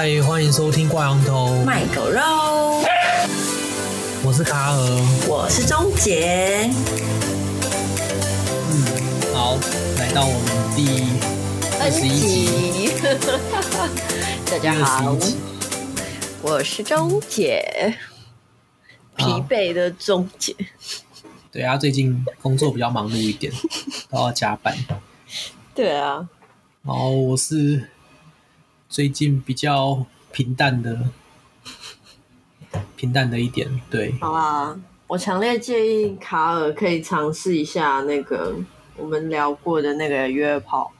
嗨，欢迎收听挂羊头卖狗肉。我是卡尔，我是钟杰。嗯，好，来到我们第二十一集。大家好，我是钟姐，疲惫的钟姐。对啊，最近工作比较忙碌一点，都要加班。对啊。然后我是最近比较平淡的，平淡的一点。对，好啊，我强烈建议卡尔可以尝试一下那个我们聊过的那个约炮。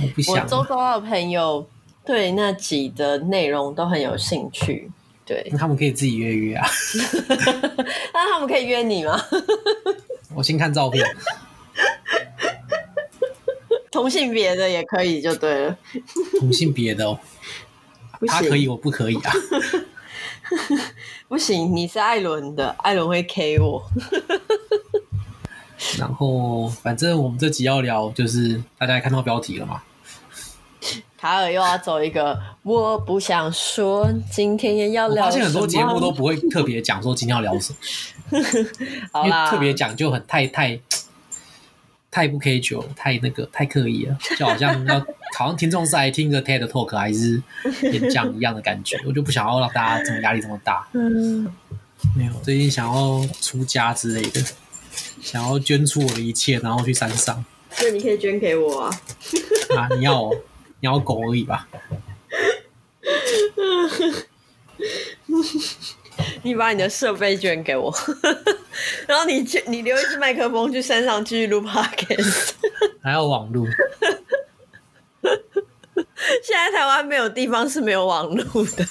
我不想。我周遭的朋友对那集的内容都很有兴趣。对，那他们可以自己约约啊。那他们可以约你吗？我先看照片。同性别的也可以，就对了。同性别的哦，他可以，我不可以啊。不行，你是艾伦的，艾伦会 K 我。然后，反正我们这集要聊，就是大家看到标题了嘛。卡尔又要走一个，我不想说，今天也要聊。我发现很多节目都不会特别讲说今天要聊什么，好啦，因为特别讲就很太太太不 K 九，太那个太刻意了，就好像要好像听众是来听个 TED Talk 还是演讲一样的感觉，我就不想要让大家这么压力这么大。嗯，没有，最近想要出家之类的，想要捐出我的一切，然后去山上。那你可以捐给我啊？啊，你要、哦？你要狗而已吧？你把你的设备捐给我，然后你去，你留一支麦克风去山上继续录 podcast，还有网路。现在台湾没有地方是没有网路的，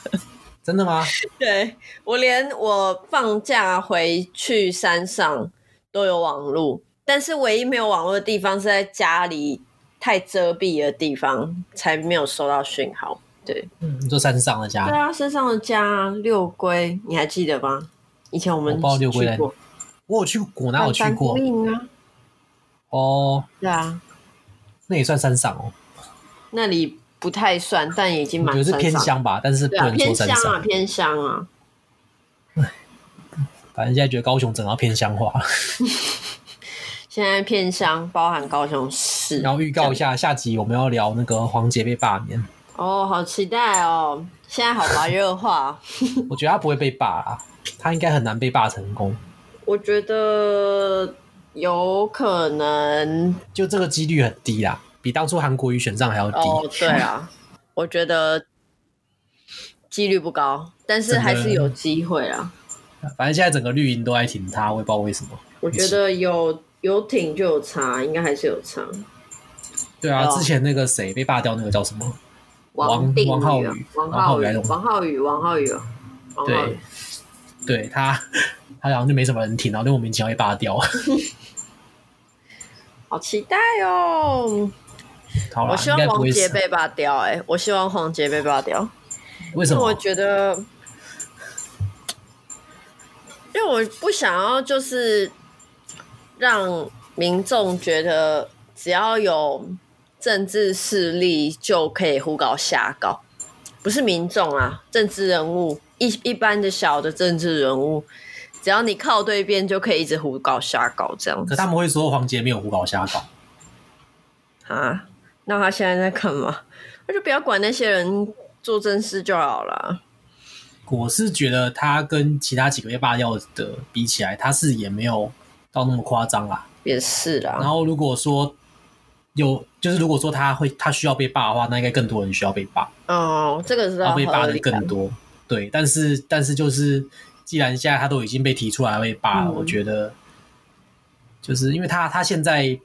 真的吗？对，我连我放假回去山上都有网路，但是唯一没有网络的地方是在家里。太遮蔽的地方才没有收到讯号。对，嗯，你说山上的家？对啊，山上的家六龟，你还记得吗？以前我们我去过，我有去过，哪有去过？啊、哦，对啊，那也算山上哦。那里不太算，但已经蛮是偏乡吧，但是不能说山上啊，偏乡啊。反正现在觉得高雄整到偏乡化。现在偏乡包含高雄市。然后预告一下，下集我们要聊那个黄杰被罢免。哦，好期待哦！现在好白热化。我觉得他不会被霸啊，他应该很难被霸成功。我觉得有可能，就这个几率很低啦，比当初韩国瑜选上还要低。哦，对啊，我觉得几率不高，但是还是有机会啊。反正现在整个绿营都在挺他，我也不知道为什么。我觉得有。有挺就有差，应该还是有差。对啊，之前那个谁被罢掉，那个叫什么？王王浩宇，王浩宇，王浩宇，王浩宇。对，对他，他好像就没什么人听，然后莫名其妙被罢掉。好期待哦！我希望黄杰被罢掉。哎，我希望黄杰被罢掉。为什么？我觉得，因为我不想要，就是。让民众觉得只要有政治势力就可以胡搞瞎搞，不是民众啊，政治人物一一般的小的政治人物，只要你靠对边就可以一直胡搞瞎搞这样子。可他们会说黄杰没有胡搞瞎搞啊？那他现在在干嘛？那就不要管那些人做正事就好了。我是觉得他跟其他几个被罢掉的比起来，他是也没有。到那么夸张啦，也是啦。然后如果说有，就是如果说他会他需要被罢的话，那应该更多人需要被罢。哦，这个是要被罢的更多。对，但是但是就是，既然现在他都已经被提出来被罢了，嗯，我觉得就是因为他他现在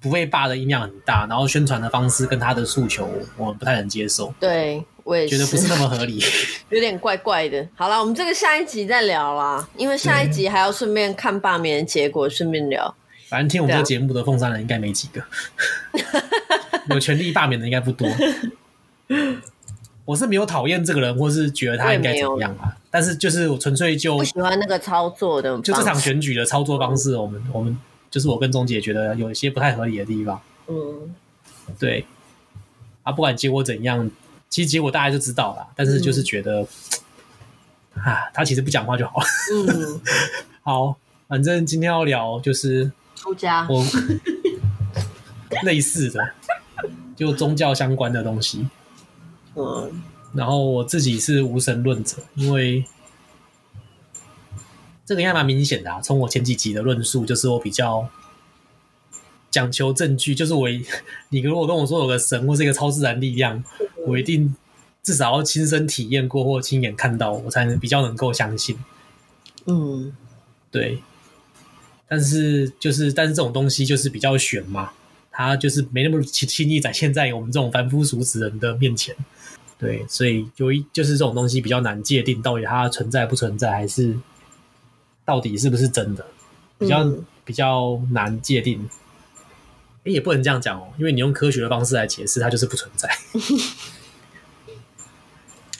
不被霸的音量很大，然后宣传的方式跟他的诉求，我们不太能接受。对。我也觉得不是那么合理，有点怪怪的。好了，我们这个下一集再聊啦，因为下一集还要顺便看罢免的结果，顺便聊。反正听我们这个节目的凤山人应该没几个，有权利罢免的应该不多。我是没有讨厌这个人，或是觉得他应该怎么样啊？但是就是我纯粹就不喜欢那个操作的，就这场选举的操作方式，我们我们就是我跟钟姐觉得有一些不太合理的地方。嗯，对。啊，不管结果怎样。其实结果大家就知道了，但是就是觉得、嗯、啊，他其实不讲话就好了。嗯，好，反正今天要聊就是出家，我类似的，就宗教相关的东西。嗯，然后我自己是无神论者，因为这个应该蛮明显的啊。从我前几集的论述，就是我比较讲求证据，就是我你如果跟我说有个神或是一个超自然力量，我一定至少要亲身体验过或亲眼看到，我才能比较能够相信。嗯，对。但是就是，但是这种东西就是比较玄嘛，它就是没那么轻轻易展现在我们这种凡夫俗子人的面前。对，所以有一就是这种东西比较难界定，到底它存在不存在，还是到底是不是真的，比较、嗯、比较难界定。也不能这样讲哦，因为你用科学的方式来解释，它就是不存在。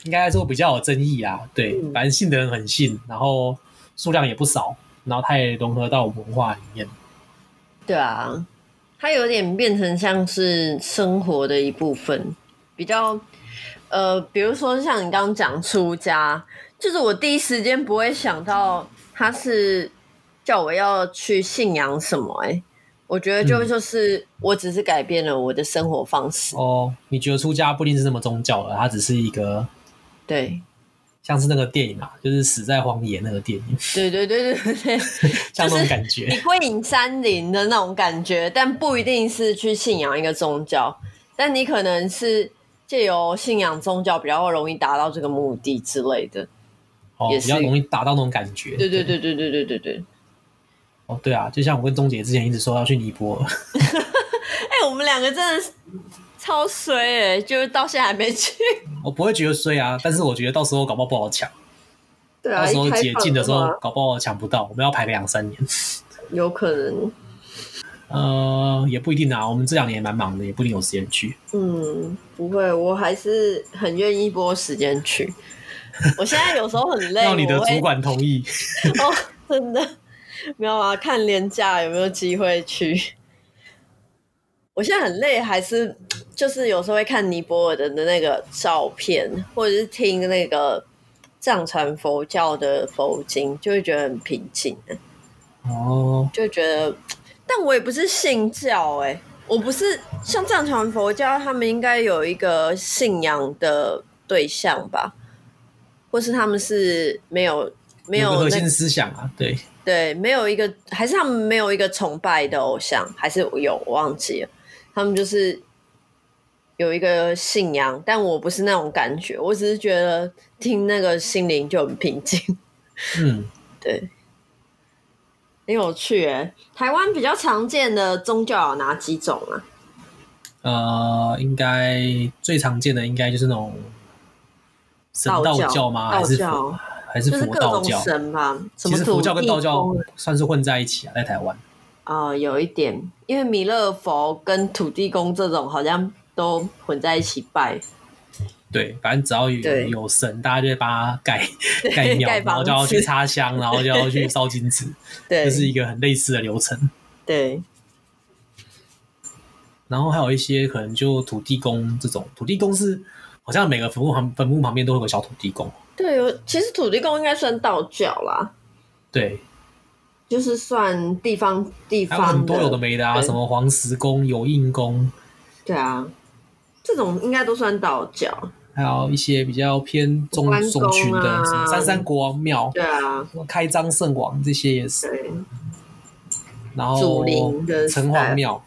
应该来说比较有争议啊。对，反正信的人很信，然后数量也不少，然后它也融合到文化里面。对啊，它有点变成像是生活的一部分，比较呃，比如说像你刚刚讲出家，就是我第一时间不会想到他是叫我要去信仰什么哎、欸。我觉得就就是，我只是改变了我的生活方式。嗯、哦，你觉得出家不一定是那么宗教了，它只是一个，对，像是那个电影啊，就是死在荒野那个电影。对对对对对，像那种感觉，你归隐山林的那种感觉，但不一定是去信仰一个宗教，但你可能是借由信仰宗教比较容易达到这个目的之类的，哦，也比较容易达到那种感觉。对对对对对对对对。哦，对啊，就像我跟钟姐之前一直说要去尼泊尔，哎、欸，我们两个真的是超衰哎、欸，就是到现在还没去。我不会觉得衰啊，但是我觉得到时候搞不好不好抢。对啊，到时候解禁的时候搞不好抢不到，我们要排个两三年。有可能。呃，也不一定啊，我们这两年也蛮忙的，也不一定有时间去。嗯，不会，我还是很愿意拨时间去。我现在有时候很累，要你的主管同意。哦，真的。没有啊，看连假有没有机会去。我现在很累，还是就是有时候会看尼泊尔的的那个照片，或者是听那个藏传佛教的佛经，就会觉得很平静。哦，就觉得，但我也不是信教哎、欸，我不是像藏传佛教，他们应该有一个信仰的对象吧，或是他们是没有没有、那个、核心思想啊，对。对，没有一个，还是他们没有一个崇拜的偶像，还是有，我忘记了。他们就是有一个信仰，但我不是那种感觉，我只是觉得听那个心灵就很平静。嗯，对，很有趣诶。台湾比较常见的宗教有哪几种啊？呃，应该最常见的应该就是那种神道教吗？道教，还是教。还是佛道教神吧？其实佛教跟道教算是混在一起啊，在台湾。啊、呃，有一点，因为弥勒佛跟土地公这种好像都混在一起拜。对，反正只要有有神，大家就会帮他盖 盖庙，然后就要去插香，然后就要去烧金纸。对，这是一个很类似的流程。对。然后还有一些可能就土地公这种，土地公是好像每个坟墓旁坟墓旁边都会有个小土地公。对，有其实土地公应该算道教啦。对，就是算地方地方很多有的没的啊，什么黄石公、有印公。对啊，这种应该都算道教。还有一些比较偏中中群的，什么三山国王庙。对啊，开张圣王这些也是。对。然后祖灵的城隍庙。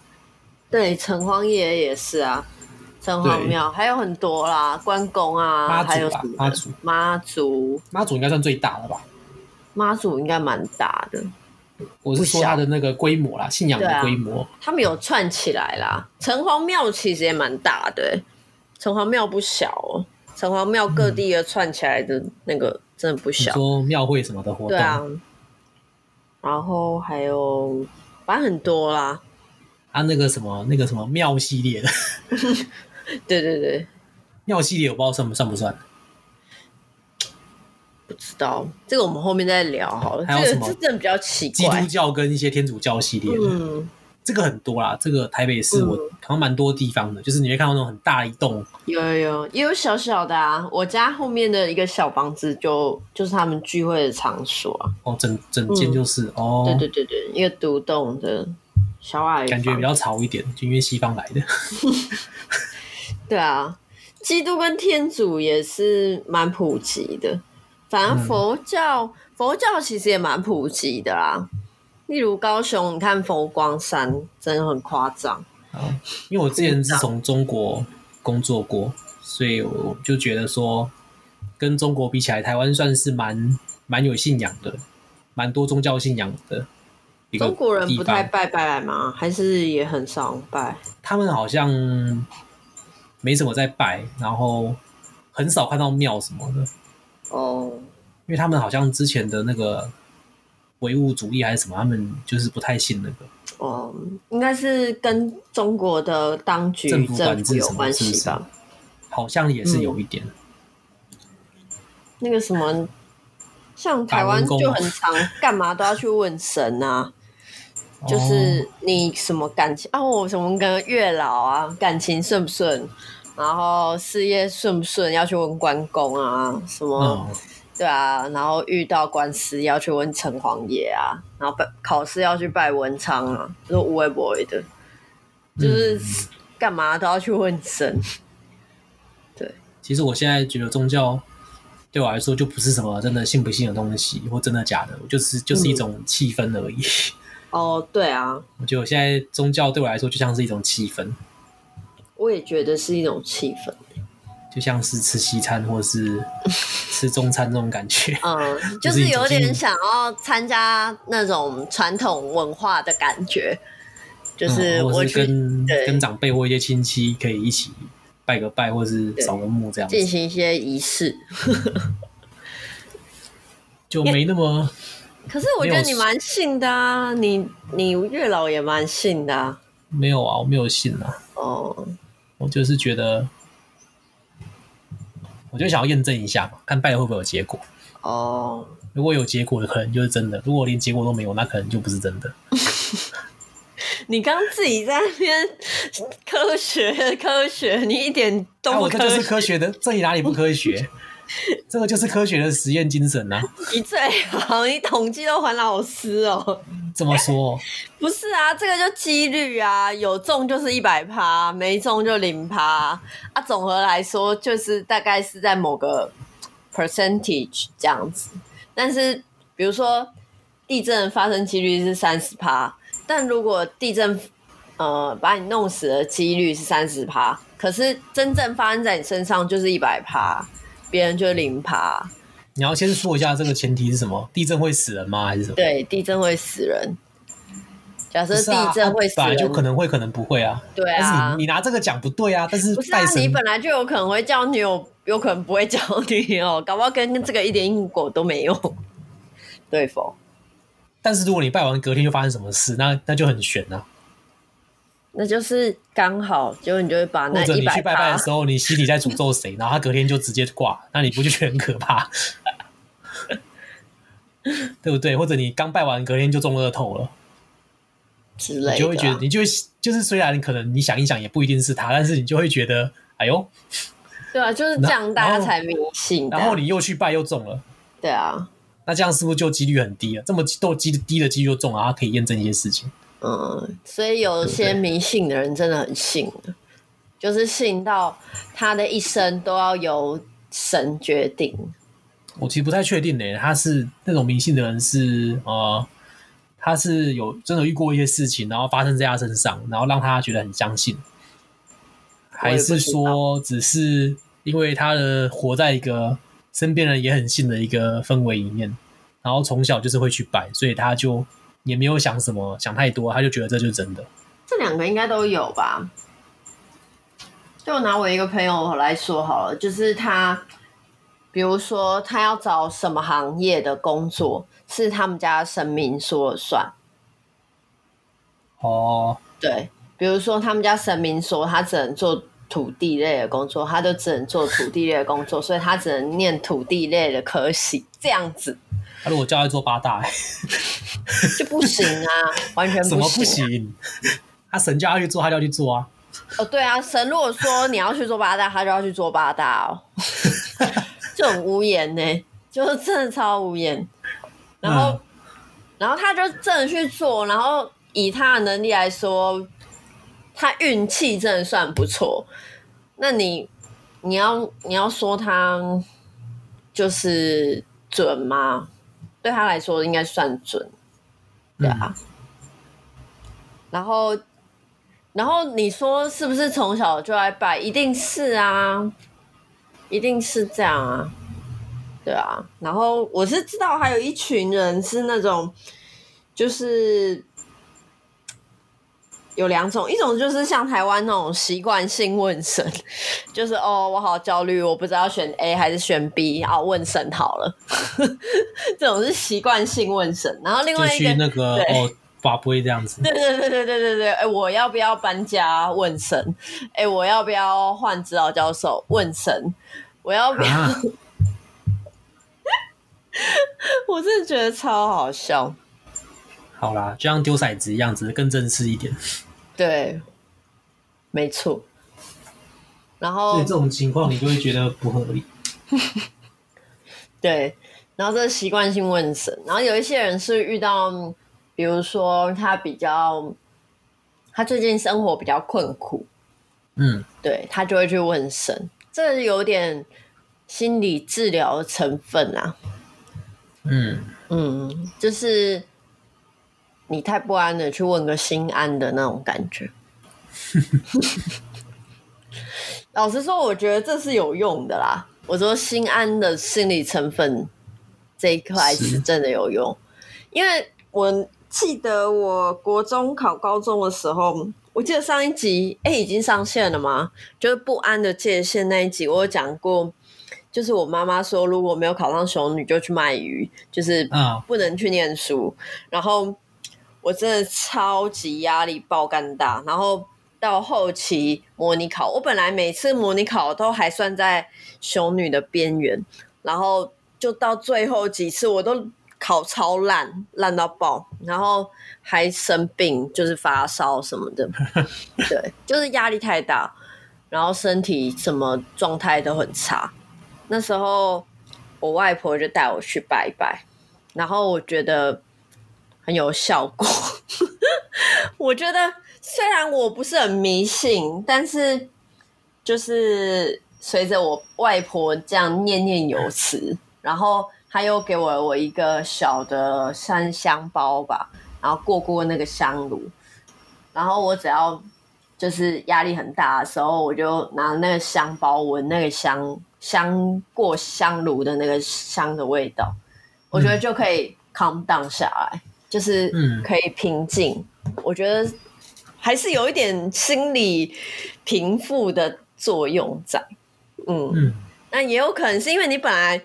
对，城隍爷也是啊。城隍庙还有很多啦，关公啊，还有妈祖，妈祖，妈祖应该算最大的吧？妈祖应该蛮大的。我是说他的那个规模啦，信仰的规模。他们有串起来啦。城隍庙其实也蛮大的，城隍庙不小哦。城隍庙各地的串起来的那个真的不小。说庙会什么的活动。对啊。然后还有反正很多啦。啊，那个什么，那个什么庙系列的。对 对对，庙系列我不知道算不算不算，不知道这个我们后面再聊好了。还有什么？这个真的比较奇怪。基督教跟一些天主教系列的，嗯，这个很多啦，这个台北市我好像蛮多地方的，嗯、就是你会看到那种很大一栋，有有有，也有小小的啊。我家后面的一个小房子就就是他们聚会的场所啊。哦，整整间就是、嗯、哦，对对对对，一个独栋的小矮房，感觉比较潮一点，就因为西方来的。对啊，基督跟天主也是蛮普及的，反正佛教、嗯、佛教其实也蛮普及的啦。例如高雄，你看佛光山真的很夸张。因为我之前是从中国工作过，所以我就觉得说，跟中国比起来，台湾算是蛮蛮有信仰的，蛮多宗教信仰的。中国人不太拜拜吗？还是也很少拜？他们好像没什么在拜，然后很少看到庙什么的。哦，因为他们好像之前的那个。唯物主义还是什么？他们就是不太信那个。哦，应该是跟中国的当局政府管制有关系吧？好像也是有一点。嗯、那个什么，像台湾就很常干嘛都要去问神啊，就是你什么感情啊，我什么跟月老啊，感情顺不顺，然后事业顺不顺，要去问关公啊，什么。哦对啊，然后遇到官司要去问城隍爷啊，然后拜考试要去拜文昌啊，都无微不微的，就是干嘛都要去问神。对，其实我现在觉得宗教对我来说就不是什么真的信不信的东西，或真的假的，就是就是一种气氛而已。嗯、哦，对啊，我觉得我现在宗教对我来说就像是一种气氛。我也觉得是一种气氛。就像是吃西餐或是 吃中餐那种感觉，嗯，就是有点想要参加那种传统文化的感觉，就是我是跟跟长辈或一些亲戚可以一起拜个拜，或是扫个墓这样进行一些仪式，就没那么。可是我觉得你蛮信的啊，你你月老也蛮信的啊。没有啊，我没有信啊。哦，我就是觉得。我就想要验证一下嘛，看拜了会不会有结果。哦，如果有结果的，可能就是真的；如果连结果都没有，那可能就不是真的。你刚自己在那边科学科学，你一点都不科学。啊、我这就是科学的，这里哪里不科学？这个就是科学的实验精神啊！你最好，你统计都还老师哦。怎么说？不是啊，这个就几率啊，有中就是一百趴，没中就零趴啊。总和来说，就是大概是在某个 percentage 这样子。但是，比如说地震发生几率是三十趴，但如果地震呃把你弄死的几率是三十趴，可是真正发生在你身上就是一百趴。别人就零趴。你要先说一下这个前提是什么？地震会死人吗？还是什么？对，地震会死人。假设地震会死人，就可能会，可能不会啊。对啊，你，你拿这个讲不对啊。但是不是啊？你本来就有可能会叫女友，有可能不会叫女友，搞不好跟这个一点因果都没有，对否？但是如果你拜完隔天就发生什么事，那那就很悬啊。那就是刚好，结果你就会把那或者你去拜拜的时候，你心里在诅咒谁，然后他隔天就直接挂，那你不就觉得很可怕？对不对？或者你刚拜完，隔天就中乐透了之类的，你就会觉得，你就会就是虽然可能你想一想也不一定是他，但是你就会觉得，哎呦，对啊，就是这样，大家才迷信。然后你又去拜又中了，对啊，那这样是不是就几率很低了？这么都低低的几率就中了，他可以验证一些事情。嗯，所以有些迷信的人真的很信，对对，就是信到他的一生都要由神决定。我其实不太确定呢，他是那种迷信的人是呃，他是有真的遇过一些事情，然后发生在他身上，然后让他觉得很相信，还是说只是因为他的活在一个身边人也很信的一个氛围里面，然后从小就是会去拜，所以他就。也没有想什么，想太多，他就觉得这就是真的。这两个应该都有吧？就拿我一个朋友来说好了，就是他，比如说他要找什么行业的工作，是他们家神明说了算。哦，对，比如说他们家神明说他只能做土地类的工作，他就只能做土地类的工作，所以他只能念土地类的科系，这样子。他如果叫他做八大，就不行啊，完全不行、啊。什么不行？他神叫他去做，他就要去做啊。哦，对啊，神如果说你要去做八大，他就要去做八大哦，就很无言呢，就是真的超无言。然后，嗯、然后他就真的去做，然后以他的能力来说，他运气真的算不错。那你，你要你要说他就是准吗？对他来说应该算准，对啊。嗯、然后。然后你说是不是从小就爱拜？一定是啊，一定是这样啊，对啊。然后我是知道还有一群人是那种，就是有两种，一种就是像台湾那种习惯性问神，就是哦，我好焦虑，我不知道选 A 还是选 B，啊，问神好了，这种是习惯性问神。然后另外一个那个对哦。发不会这样子。对对对对对对对，哎，我要不要搬家？问神。哎，我要不要换指导教授？问神。我要不要？啊、我真的觉得超好笑。好啦，就像丢骰子一样，只是更正式一点。对，没错。然后，所以这种情况你就会觉得不合理。对，然后这是习惯性问神，然后有一些人是遇到。比如说，他比较，他最近生活比较困苦，嗯，对，他就会去问神，这有点心理治疗的成分啊，嗯嗯，就是你太不安了，去问个心安的那种感觉。老实说，我觉得这是有用的啦。我说心安的心理成分这一块是真的有用，因为我。记得我国中考高中的时候，我记得上一集哎、欸、已经上线了吗？就是不安的界限那一集，我有讲过，就是我妈妈说如果没有考上熊女就去卖鱼，就是不能去念书。Oh. 然后我真的超级压力爆干大，然后到后期模拟考，我本来每次模拟考都还算在熊女的边缘，然后就到最后几次我都。考超烂，烂到爆，然后还生病，就是发烧什么的，对，就是压力太大，然后身体什么状态都很差。那时候我外婆就带我去拜拜，然后我觉得很有效果。我觉得虽然我不是很迷信，但是就是随着我外婆这样念念有词，然后。他又给我我一个小的三香包吧，然后过过那个香炉，然后我只要就是压力很大的时候，我就拿那个香包闻那个香香过香炉的那个香的味道，我觉得就可以 calm down 下来，就是可以平静。我觉得还是有一点心理平复的作用在。嗯，那也有可能是因为你本来。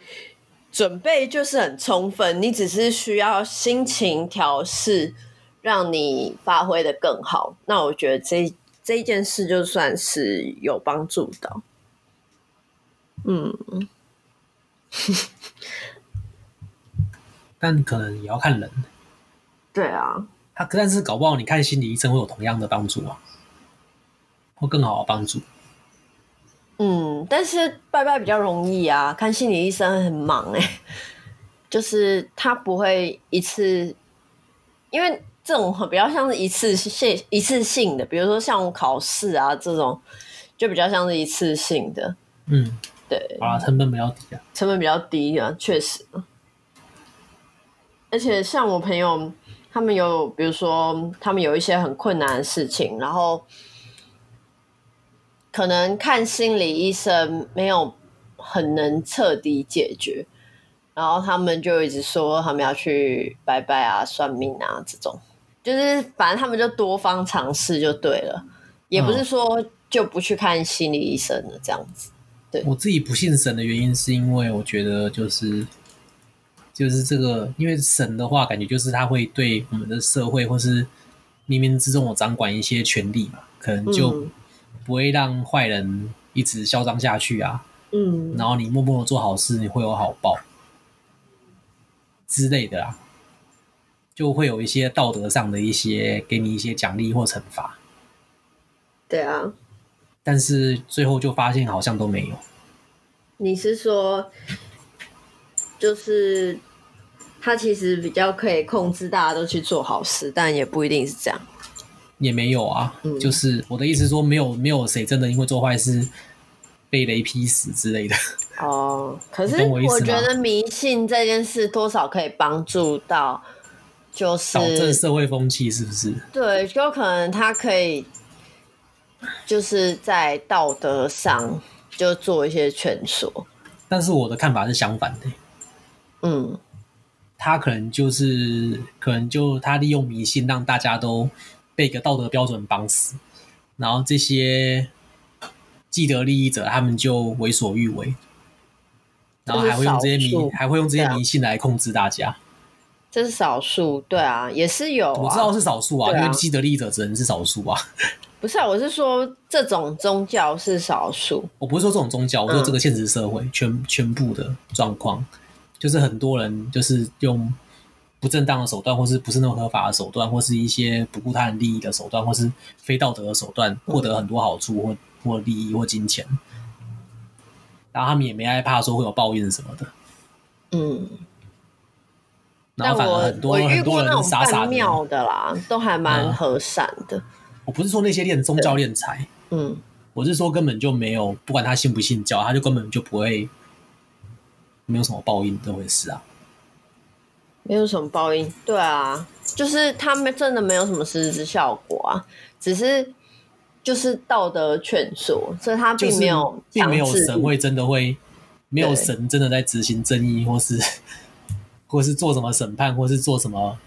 准备就是很充分，你只是需要心情调试，让你发挥的更好。那我觉得这这一件事就算是有帮助的。嗯，但可能也要看人。对啊，他但是搞不好你看心理医生会有同样的帮助啊，会更好的帮助。嗯，但是拜拜比较容易啊，看心理医生很忙哎、欸，就是他不会一次，因为这种比较像是一次性一次性的，比如说像考试啊这种，就比较像是一次性的。嗯，对，啊，成本比较低啊，成本比较低啊，确实。而且像我朋友，他们有，比如说他们有一些很困难的事情，然后。可能看心理医生没有很能彻底解决，然后他们就一直说他们要去拜拜啊、算命啊这种，就是反正他们就多方尝试就对了，也不是说就不去看心理医生了这样子。对，我自己不信神的原因是因为我觉得就是就是这个，因为神的话感觉就是他会对我们的社会或是冥冥之中我掌管一些权利嘛，可能就。嗯不会让坏人一直嚣张下去啊，嗯，然后你默默的做好事，你会有好报。之类的啦，就会有一些道德上的一些给你一些奖励或惩罚。对啊，但是最后就发现好像都没有。你是说，就是他其实比较可以控制大家都去做好事，但也不一定是这样。也没有啊，嗯、就是我的意思说，没有没有谁真的因为做坏事被雷劈死之类的。哦，可是我觉得迷信这件事多少可以帮助到，就是导正社会风气，是不是？对，就可能他可以。就是在道德上就做一些劝说，但是我的看法是相反的。嗯，他可能就是可能就他利用迷信让大家都被一个道德标准绑死，然后这些既得利益者他们就为所欲为，然后还会用这些迷还会用这些迷信来控制大家。这是少数，对啊，也是有啊，我知道是少数啊，啊。因为既得利益者只能是少数啊。不是啊，我是说这种宗教是少数。我不是说这种宗教，我说这个现实社会、嗯、全全部的状况，就是很多人就是用不正当的手段，或是不是那种合法的手段，或是一些不顾他人利益的手段，或是非道德的手段，获得很多好处或或利益或金钱，然后他们也没害怕说会有报应什么的。嗯，然后反而很多很多人傻傻的，的啦，都还蛮和善的。嗯我不是说那些练宗教练财，嗯，我是说根本就没有，不管他信不信教，他就根本就不会没有什么报应这回事啊，没有什么报应，对啊，就是他们真的没有什么实质效果啊，只是就是道德劝说，所以他并没有，并没有神会真的会，没有神真的在执行正义，或是 或是做什么审判，或是做什么。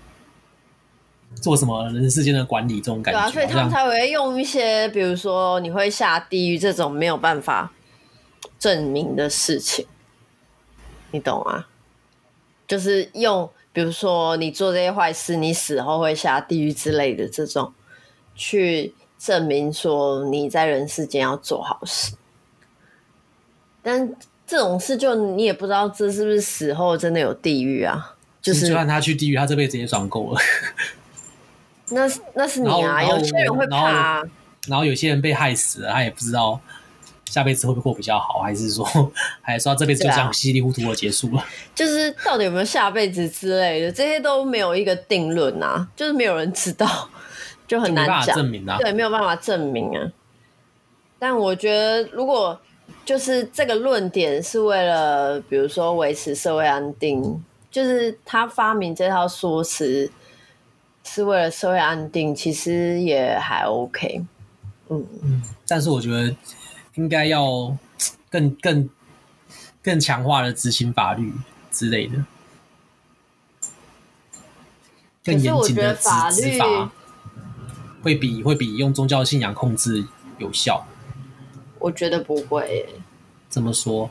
做什么人世间的管理这种感觉，对啊，所以他们才会用一些，比如说你会下地狱这种没有办法证明的事情，你懂啊？就是用，比如说你做这些坏事，你死后会下地狱之类的这种，去证明说你在人世间要做好事。但这种事就你也不知道这是不是死后真的有地狱啊？就是就算他去地狱，他这辈子也爽够了。那那是你啊，有些人会怕啊，然后有些人被害死了，他也不知道下辈子会不会过比较好，还是说还是说这辈子就这样稀里糊涂的结束了？就是到底有没有下辈子之类的，这些都没有一个定论啊，就是没有人知道，就很难讲，证明啊，对，没有办法证明啊。但我觉得，如果就是这个论点是为了，比如说维持社会安定，就是他发明这套说辞。是为了社会安定，其实也还 OK，嗯嗯，但是我觉得应该要更更更强化的执行法律之类的，更严谨的执法会比会比用宗教信仰控制有效。我觉得不会，怎么说？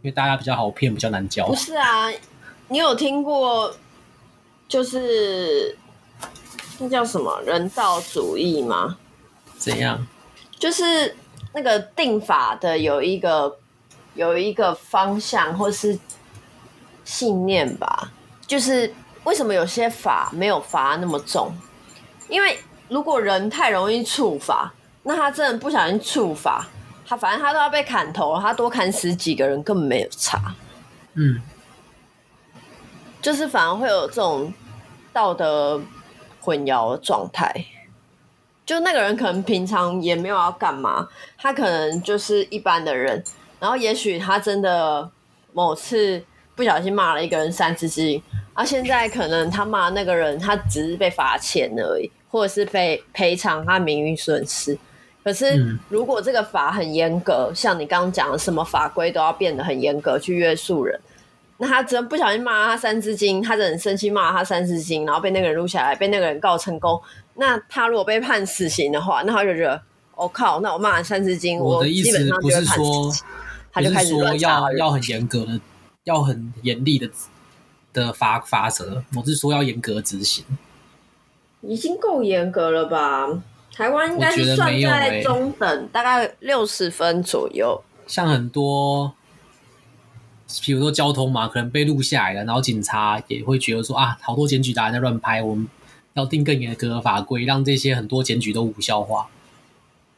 因为大家比较好骗，比较难教。不是啊，你有听过就是？那叫什么人道主义吗？怎样？就是那个定法的有一个有一个方向或是信念吧。就是为什么有些法没有罚那么重？因为如果人太容易触法，那他真的不小心触法，他反正他都要被砍头，他多砍死几个人根本没有差。嗯，就是反而会有这种道德。混淆的状态，就那个人可能平常也没有要干嘛，他可能就是一般的人，然后也许他真的某次不小心骂了一个人三字经，而、啊、现在可能他骂那个人，他只是被罚钱而已，或者是被赔偿他名誉损失。可是如果这个法很严格，像你刚刚讲的，什么法规都要变得很严格去约束人。那他真不小心骂他三字经，他真的很生气骂他三字经，然后被那个人录下来，被那个人告成功。那他如果被判死刑的话，那他就觉得，我、哦、靠，那我骂了三字经，我的意思不是说，他就开始说要要很严格的，要很严厉的的罚罚则，我是说要严格执行。已经够严格了吧？台湾应该是算在中等，欸、大概六十分左右。像很多。比如说交通嘛，可能被录下来了，然后警察也会觉得说啊，好多检举达人在乱拍，我们要定更严格的法规，让这些很多检举都无效化。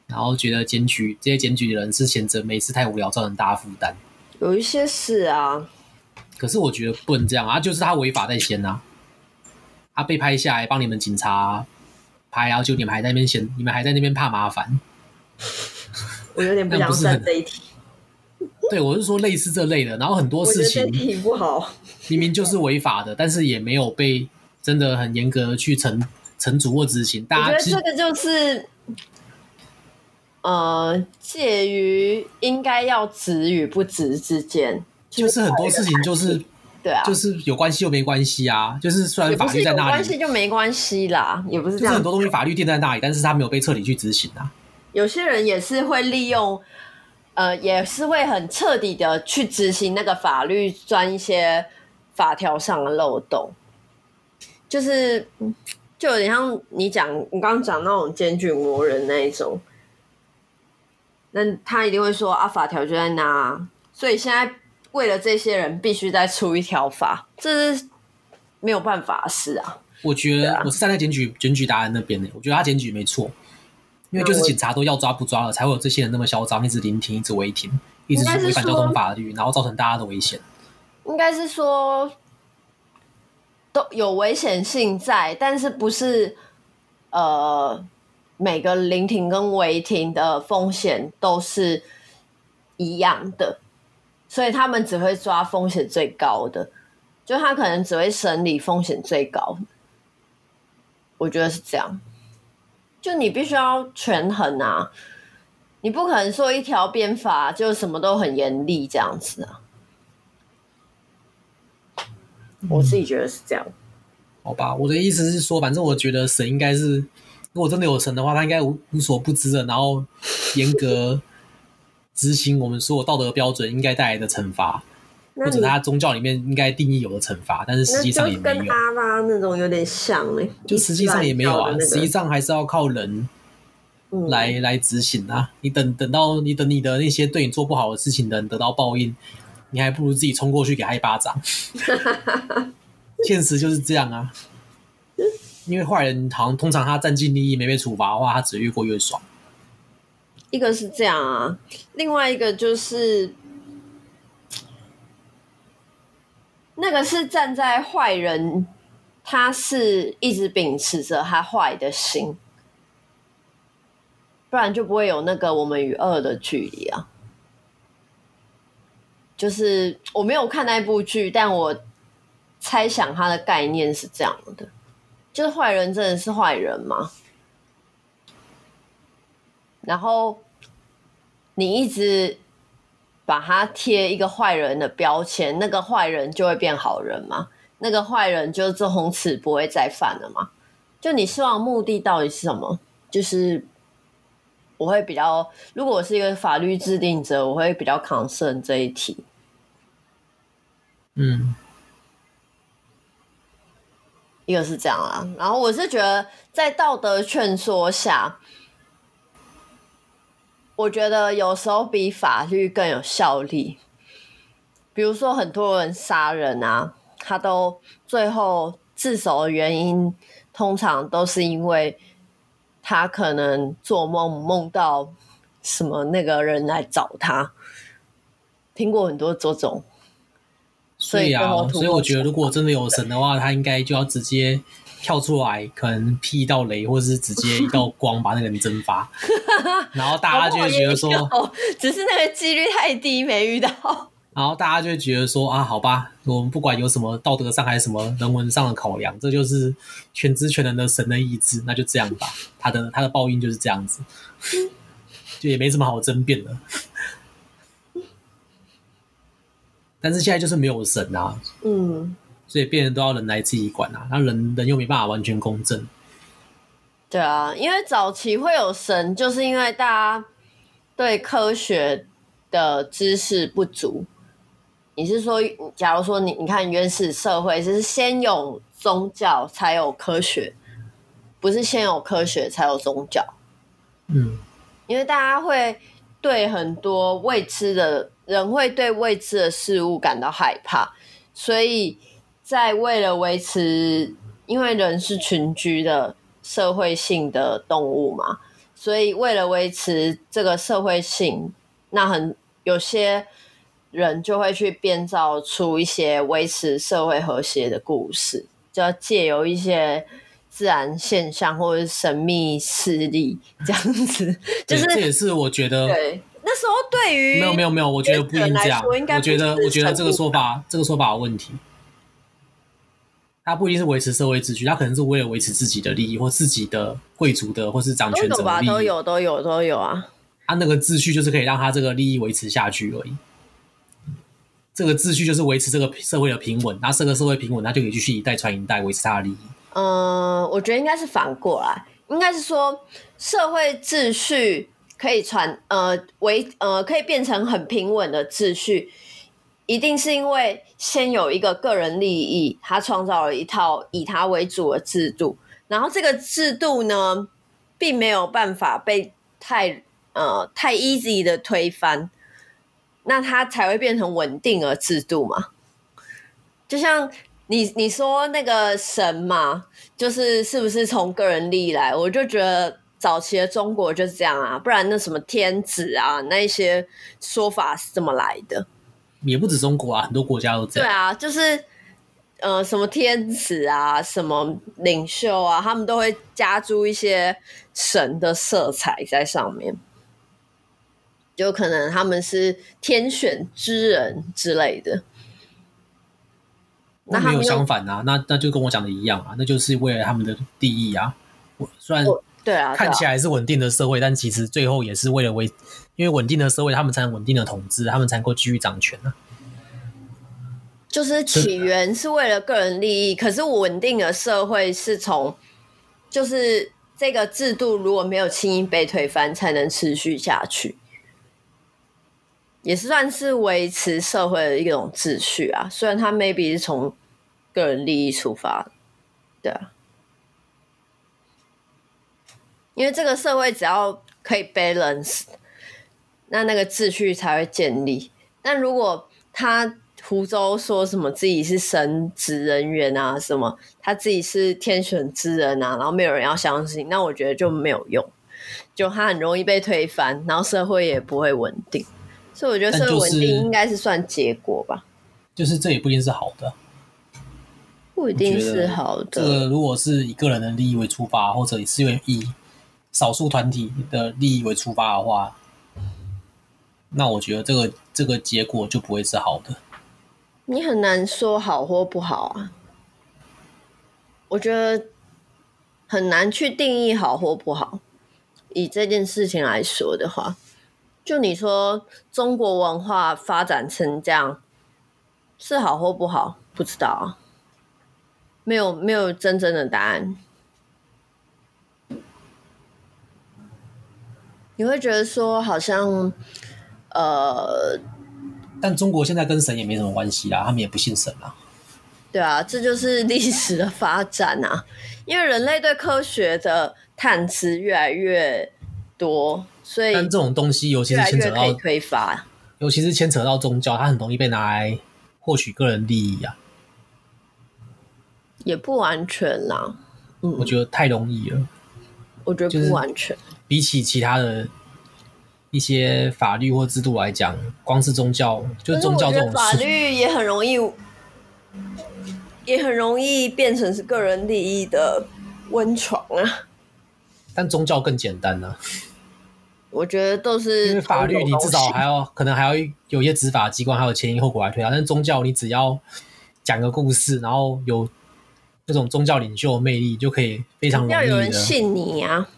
然后觉得检举这些检举的人是谴责每次太无聊，造成大家负担。有一些事啊，可是我觉得不能这样啊，就是他违法在先呐、啊，他被拍下来帮你们警察拍，然后就你们还在那边嫌，你们还在那边怕麻烦。我有点不想站这一题。对，我是说类似这类的，然后很多事情不好，明明就是违法的，但是也没有被真的很严格的去惩惩处或执行。大家我觉得这个就是。呃，介于应该要执与不执之间，就是很多事情就是对啊，就是有关系又没关系啊，就是虽然法律在那里，关系就没关系啦，也不是这样。就是很多东西法律定在那里，但是他没有被彻底去执行啊。有些人也是会利用，呃，也是会很彻底的去执行那个法律，钻一些法条上的漏洞，就是就有点像你讲，你刚刚讲那种检举魔人那一种。那他一定会说啊，法条就在那，所以现在为了这些人，必须再出一条法，这是没有办法的事啊。我觉得我是站在检举检举达人那边的，我觉得他检举没错，因为就是警察都要抓不抓了，才会有这些人那么嚣张，一直临停，一直违停，一直违反交通法律，然后造成大家的危险。应该是说都有危险性在，但是不是呃。每个临停跟违停的风险都是一样的，所以他们只会抓风险最高的，就他可能只会审理风险最高的。我觉得是这样，就你必须要权衡啊，你不可能说一条鞭法就什么都很严厉这样子啊。我自己觉得是这样。嗯，好吧，我的意思是说，反正我觉得神应该是。如果真的有神的话，他应该无无所不知的，然后严格执行我们所有道德标准应该带来的惩罚，或者他宗教里面应该定义有的惩罚，但是实际上也没有。跟阿拉那种有点像哎，就实际上也没有啊，实际上还是要靠人来、嗯、来执行啊。你等等到你等你的那些对你做不好的事情的人得到报应，你还不如自己冲过去给他一巴掌。现实就是这样啊。因为坏人好像通常他占尽利益没被处罚的话，他只越过越爽。一个是这样啊，另外一个就是那个是站在坏人，他是一直秉持着他坏的心，不然就不会有那个我们与恶的距离啊。就是我没有看那部剧，但我猜想它的概念是这样的。就是坏人真的是坏人吗？然后你一直把他贴一个坏人的标签，那个坏人就会变好人吗？那个坏人就从此不会再犯了吗？就你希望目的到底是什么？就是我会比较，如果我是一个法律制定者，我会比较扛胜这一题。嗯。一个是这样啊，然后我是觉得在道德劝说下，我觉得有时候比法律更有效力。比如说很多人杀人啊，他都最后自首的原因，通常都是因为他可能做梦梦到什么那个人来找他，听过很多这种。所以啊，所以我觉得，如果真的有神的话，他应该就要直接跳出来，可能劈一道雷，或者是直接一道 光把那个人蒸发，然后大家就会觉得说，只是那个几率太低，没遇到。然后大家就会觉得说啊，好吧，我们不管有什么道德上还是什么人文上的考量，这就是全知全能的神的意志，那就这样吧。他的他的报应就是这样子，就也没什么好争辩的。但是现在就是没有神啊，嗯，所以变人都要人来自己管啊，那人人又没办法完全公正。对啊，因为早期会有神，就是因为大家对科学的知识不足。你是说，假如说你你看原始社会，就是先有宗教才有科学，不是先有科学才有宗教？嗯，因为大家会对很多未知的人会对未知的事物感到害怕，所以在为了维持，因为人是群居的社会性的动物嘛，所以为了维持这个社会性，那很有些人就会去编造出一些维持社会和谐的故事，就要借由一些。自然现象或者神秘势力这样子，就是这也是我觉得对那时候对于没有没有没有，我觉得不应这样。我觉得我觉得这个说法这个说法有问题。他不一定是维持社会秩序，他可能是为了维持自己的利益或自己的贵族的或是掌权者的利益，都有都有都有啊。他那个秩序就是可以让他这个利益维持下去而已。这个秩序就是维持这个社会的平稳，然后这个社会平稳，他就可以继续一代传一代维持他的利益。嗯，我觉得应该是反过来，应该是说社会秩序可以传呃为呃可以变成很平稳的秩序，一定是因为先有一个个人利益，他创造了一套以他为主的制度，然后这个制度呢，并没有办法被太呃太 easy 的推翻，那它才会变成稳定的制度嘛，就像。你你说那个神嘛，就是是不是从个人利益来？我就觉得早期的中国就是这样啊，不然那什么天子啊，那一些说法是怎么来的？也不止中国啊，很多国家都这样。对啊，就是呃，什么天子啊，什么领袖啊，他们都会加注一些神的色彩在上面，就可能他们是天选之人之类的。那没有相反啊，那那就跟我讲的一样啊，那就是为了他们的利益啊。我虽然对啊，看起来是稳定的社会，但其实最后也是为了维，因为稳定的社会，他们才能稳定的统治，他们才能够继续掌权呢。就是起源是为了个人利益，可是稳定的社会是从，就是这个制度如果没有轻易被推翻，才能持续下去。也是算是维持社会的一种秩序啊，虽然它 maybe 是从个人利益出发，对啊，因为这个社会只要可以 balance，那那个秩序才会建立。但如果他胡诌说什么自己是神职人员啊，什么他自己是天选之人啊，然后没有人要相信，那我觉得就没有用，就他很容易被推翻，然后社会也不会稳定。所以我觉得社会稳定应该是算结果吧，就是这也不一定是好的，不一定是好的。这个如果是以个人的利益为出发，或者是因为以少数团体的利益为出发的话，那我觉得这个这个结果就不会是好的。你很难说好或不好啊，我觉得很难去定义好或不好。以这件事情来说的话。就你说中国文化发展成这样是好或不好？不知道啊，没有没有真正的答案。你会觉得说好像呃，但中国现在跟神也没什么关系啦，他们也不信神啊。对啊，这就是历史的发展啊，因为人类对科学的探知越来越多。所以，但这种东西，尤其是牵扯到推翻，尤其是牵扯到宗教，它很容易被拿来获取个人利益啊。也不完全啦，嗯，我觉得太容易了。我觉得不完全。比起其他的一些法律或制度来讲，光是宗教，就是宗教这种法律也很容易，也很容易变成是个人利益的温床啊。但宗教更简单呢、啊。我觉得都是因为法律，你至少还要可能还要有一些执法机关，还有前因后果来推啊。但是宗教，你只要讲个故事，然后有这种宗教领袖的魅力，就可以非常容易。要有人信你啊！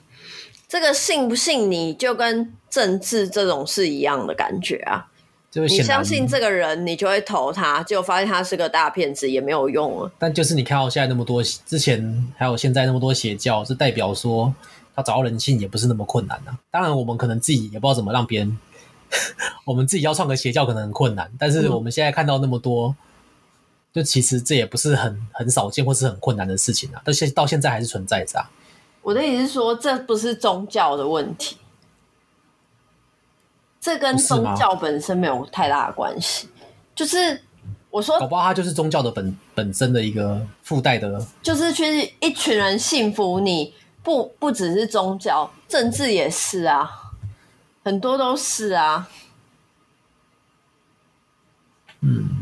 这个信不信你就跟政治这种是一样的感觉啊。就是你相信这个人，你就会投他，结果发现他是个大骗子，也没有用啊。但就是你看到现在那么多，之前还有现在那么多邪教，是代表说。他找到人性也不是那么困难啊。当然，我们可能自己也不知道怎么让别人，我们自己要创个邪教可能很困难。但是我们现在看到那么多，嗯、就其实这也不是很很少见或是很困难的事情啊。但现到现在还是存在着啊。我的意思是说，这不是宗教的问题，这跟宗教本身没有太大的关系。就是我说，搞不好它就是宗教的本本身的一个附带的，就是去一群人信服你，不不只是宗教，政治也是啊，很多都是啊。嗯，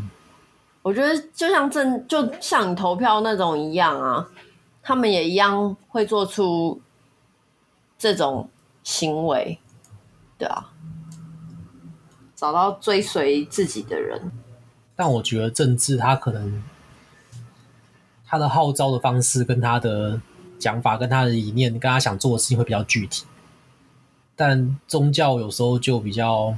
我觉得就像政，就像你投票那种一样啊，他们也一样会做出这种行为，对啊，找到追随自己的人。但我觉得政治，他可能他的号召的方式，跟他的讲法，跟他的理念，跟他想做的事情会比较具体。但宗教有时候就比较。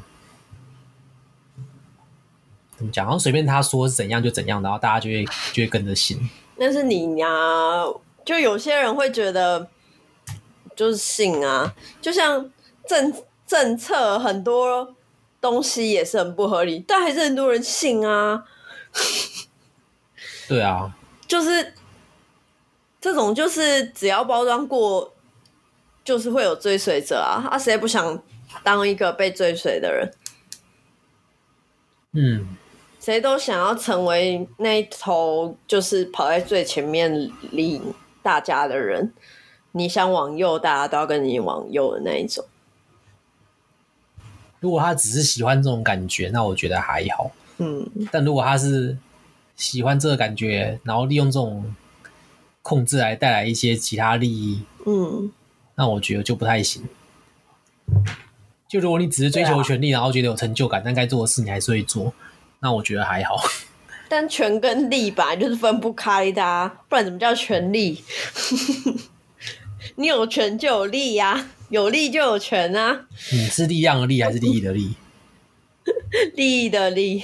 怎么讲？然后随便他说是怎样就怎样，然后大家就会就会跟着信。那是你呀，就有些人会觉得就是信啊，就像政政策很多东西也是很不合理，但还是很多人信啊。对啊，就是这种，就是只要包装过，就是会有追随者啊。啊，谁不想当一个被追随的人？嗯。谁都想要成为那一头，就是跑在最前面领大家的人。你想往右，大家都要跟你往右的那一种。如果他只是喜欢这种感觉，那我觉得还好。嗯，但如果他是喜欢这个感觉，然后利用这种控制来带来一些其他利益，嗯，那我觉得就不太行。就如果你只是追求权力，然后觉得有成就感，但该做的事你还是会做。那我觉得还好，但权跟利吧，就是分不开的啊，不然怎么叫权利？你有权就有利呀，啊，有利就有权啊。你是力量的力还是利益的利？利益的利，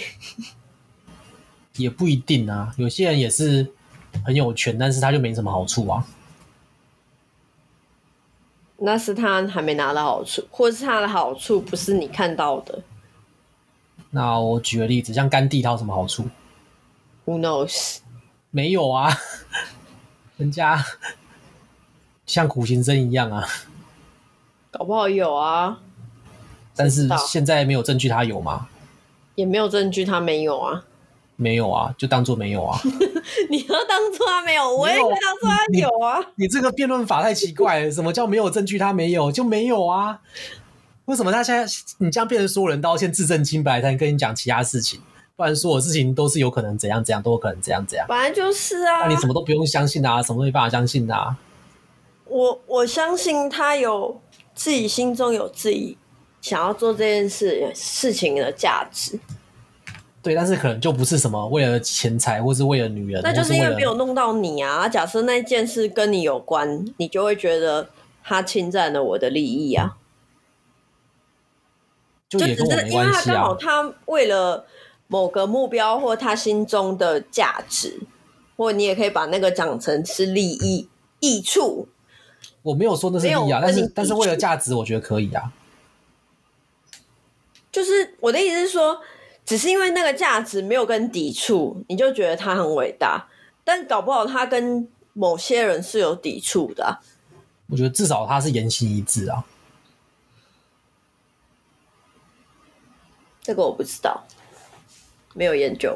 也不一定啊。有些人也是很有权，但是他就没什么好处啊。那是他还没拿到好处，或是他的好处不是你看到的。那我举个例子，像甘地他有什么好处？Who knows？没有啊，人家像苦行僧一样啊，搞不好有啊。但是现在没有证据他有吗？也没有证据他没有啊。没有啊，就当做没有啊。你要当做他没有，我也可以当做他有啊。你，你这个辩论法太奇怪了，什么叫没有证据他没有就没有啊？为什么他现在你这样变成所有人都要先自证清白，才能跟你讲其他事情？不然所有事情都是有可能怎样怎样，都有可能怎样怎样。本来就是啊，那你什么都不用相信啊，什么都没办法相信啊。我我相信他有自己心中有自己想要做这件事事情的价值。对，但是可能就不是什么为了钱财，或是为了女人，那就是因为没有弄到你啊。假设那件事跟你有关，你就会觉得他侵占了我的利益啊。就只是因为他刚好他为了某个目标或他心中的价值，或你也可以把那个讲成是利益益处。我没有说那是利益啊，但是但是为了价值，我觉得可以啊。就是我的意思是说，只是因为那个价值没有跟抵触，你就觉得他很伟大，但搞不好他跟某些人是有抵触的啊。我觉得至少他是言行一致啊。这个我不知道，没有研究。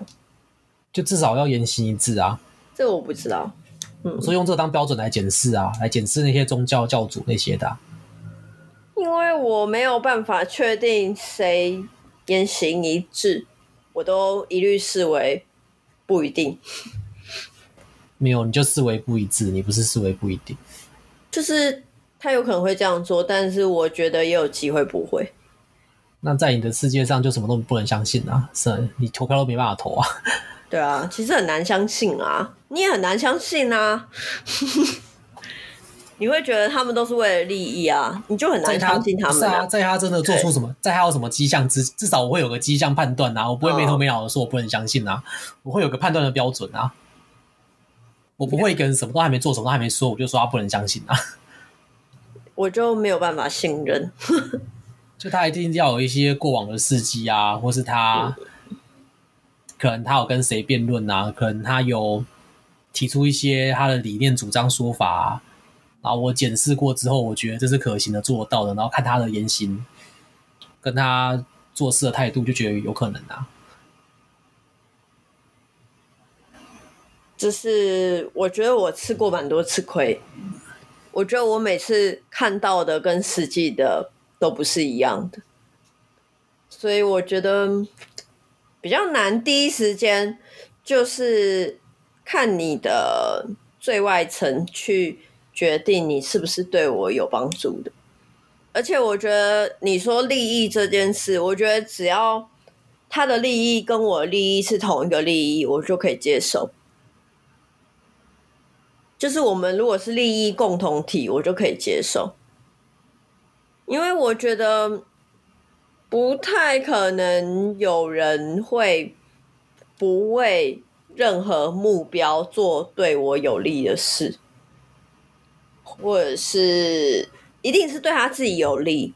就至少要言行一致啊。这个我不知道。嗯，所以用这个当标准来检视啊，来检视那些宗教教主那些的啊。因为我没有办法确定谁言行一致，我都一律视为不一定。没有，你就视为不一致，你不是视为不一定。就是他有可能会这样做，但是我觉得也有机会不会。那在你的世界上，就什么都不能相信啊！是，你投票都没办法投啊。对啊，其实很难相信啊，你也很难相信啊。你会觉得他们都是为了利益啊，你就很难相信他们啊。是啊，在他真的做出什么，在他有什么迹象之，至少我会有个迹象判断啊，我不会没头没脑的说我不能相信啊，我会有个判断的标准啊。我不会一个人什么都还没做，什么都还没说，我就说他不能相信啊。我就没有办法信任。就他一定要有一些过往的事迹啊，或是他可能他有跟谁辩论啊，可能他有提出一些他的理念、主张、说法啊，然后我检视过之后，我觉得这是可行的、做得到的，然后看他的言行跟他做事的态度，就觉得有可能啊。就是我觉得我吃过蛮多次亏，我觉得我每次看到的跟实际的都不是一样的，所以我觉得比较难第一时间就是看你的最外层去决定你是不是对我有帮助的。而且我觉得你说利益这件事，我觉得只要他的利益跟我利益是同一个利益，我就可以接受。就是我们如果是利益共同体，我就可以接受，因为我觉得不太可能有人会不为任何目标做对我有利的事，或者是一定是对他自己有利，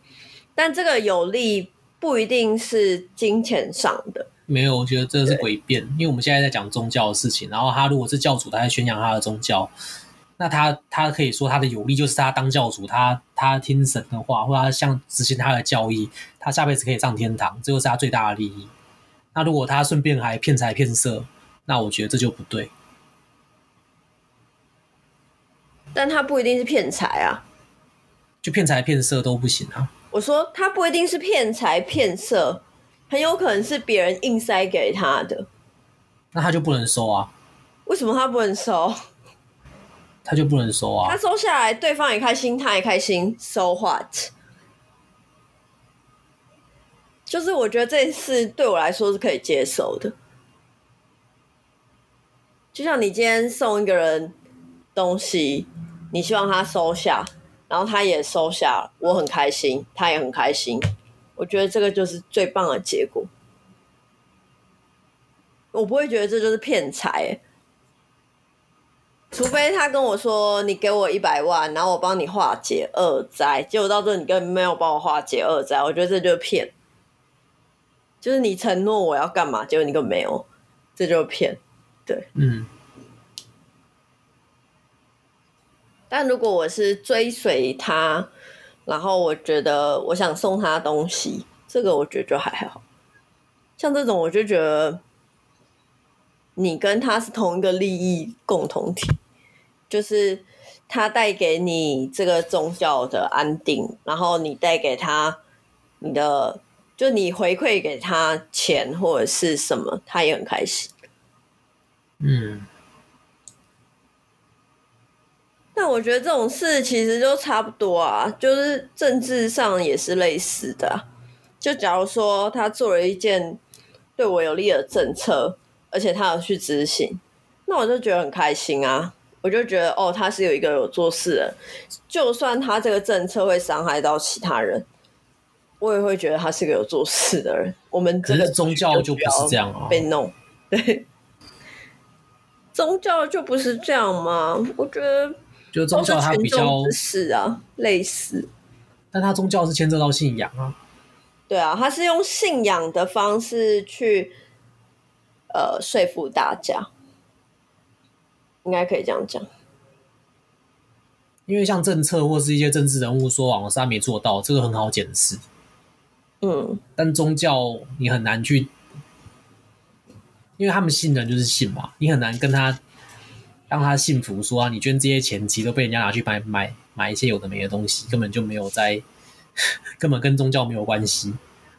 但这个有利不一定是金钱上的。没有，我觉得这是诡辩，因为我们现在在讲宗教的事情。然后他如果是教主，他在宣扬他的宗教，那他他可以说他的有利就是他当教主，他他听神的话，或者他像执行他的教义，他下辈子可以上天堂，这就是他最大的利益。那如果他顺便还骗财骗色，那我觉得这就不对。但他不一定是骗财啊，就骗财骗色都不行啊。我说他不一定是骗财骗色。很有可能是别人硬塞给他的，那他就不能收啊？为什么他不能收？他就不能收啊？他收下来，对方也开心，他也开心，so what？就是我觉得这次对我来说是可以接受的。就像你今天送一个人东西，你希望他收下，然后他也收下，我很开心，他也很开心。我觉得这个就是最棒的结果，我不会觉得这就是骗财，除非他跟我说，你给我一百万，然后我帮你化解恶灾，结果到最后你根本没有帮我化解恶灾，我觉得这就是骗，就是你承诺我要干嘛，结果你根本没有，这就是骗，对，嗯。但如果我是追随他。然后我觉得，我想送他东西，这个我觉得就还好。像这种，我就觉得你跟他是同一个利益共同体，就是他带给你这个宗教的安定，然后你带给他你的，就你回馈给他钱或者是什么，他也很开心。嗯。那我觉得这种事其实就差不多啊，就是政治上也是类似的。就假如说他做了一件对我有利的政策，而且他有去执行，那我就觉得很开心啊。我就觉得哦，他是有一个有做事的人，就算他这个政策会伤害到其他人，我也会觉得他是个有做事的人。我们这个宗教就不是这样啊，被弄，对，宗教就不是这样吗？我觉得。就宗教它比较是啊，类似，但它宗教是牵涉到信仰啊。对啊，他是用信仰的方式去呃说服大家，应该可以这样讲。因为像政策或是一些政治人物说网上没做到，这个很好检视。嗯，但宗教你很难去，因为他们信的人就是信嘛，你很难跟他。让他信服，说啊，你捐这些钱，其实都被人家拿去买买买一些有的没的东西，根本就没有在，根本跟宗教没有关系。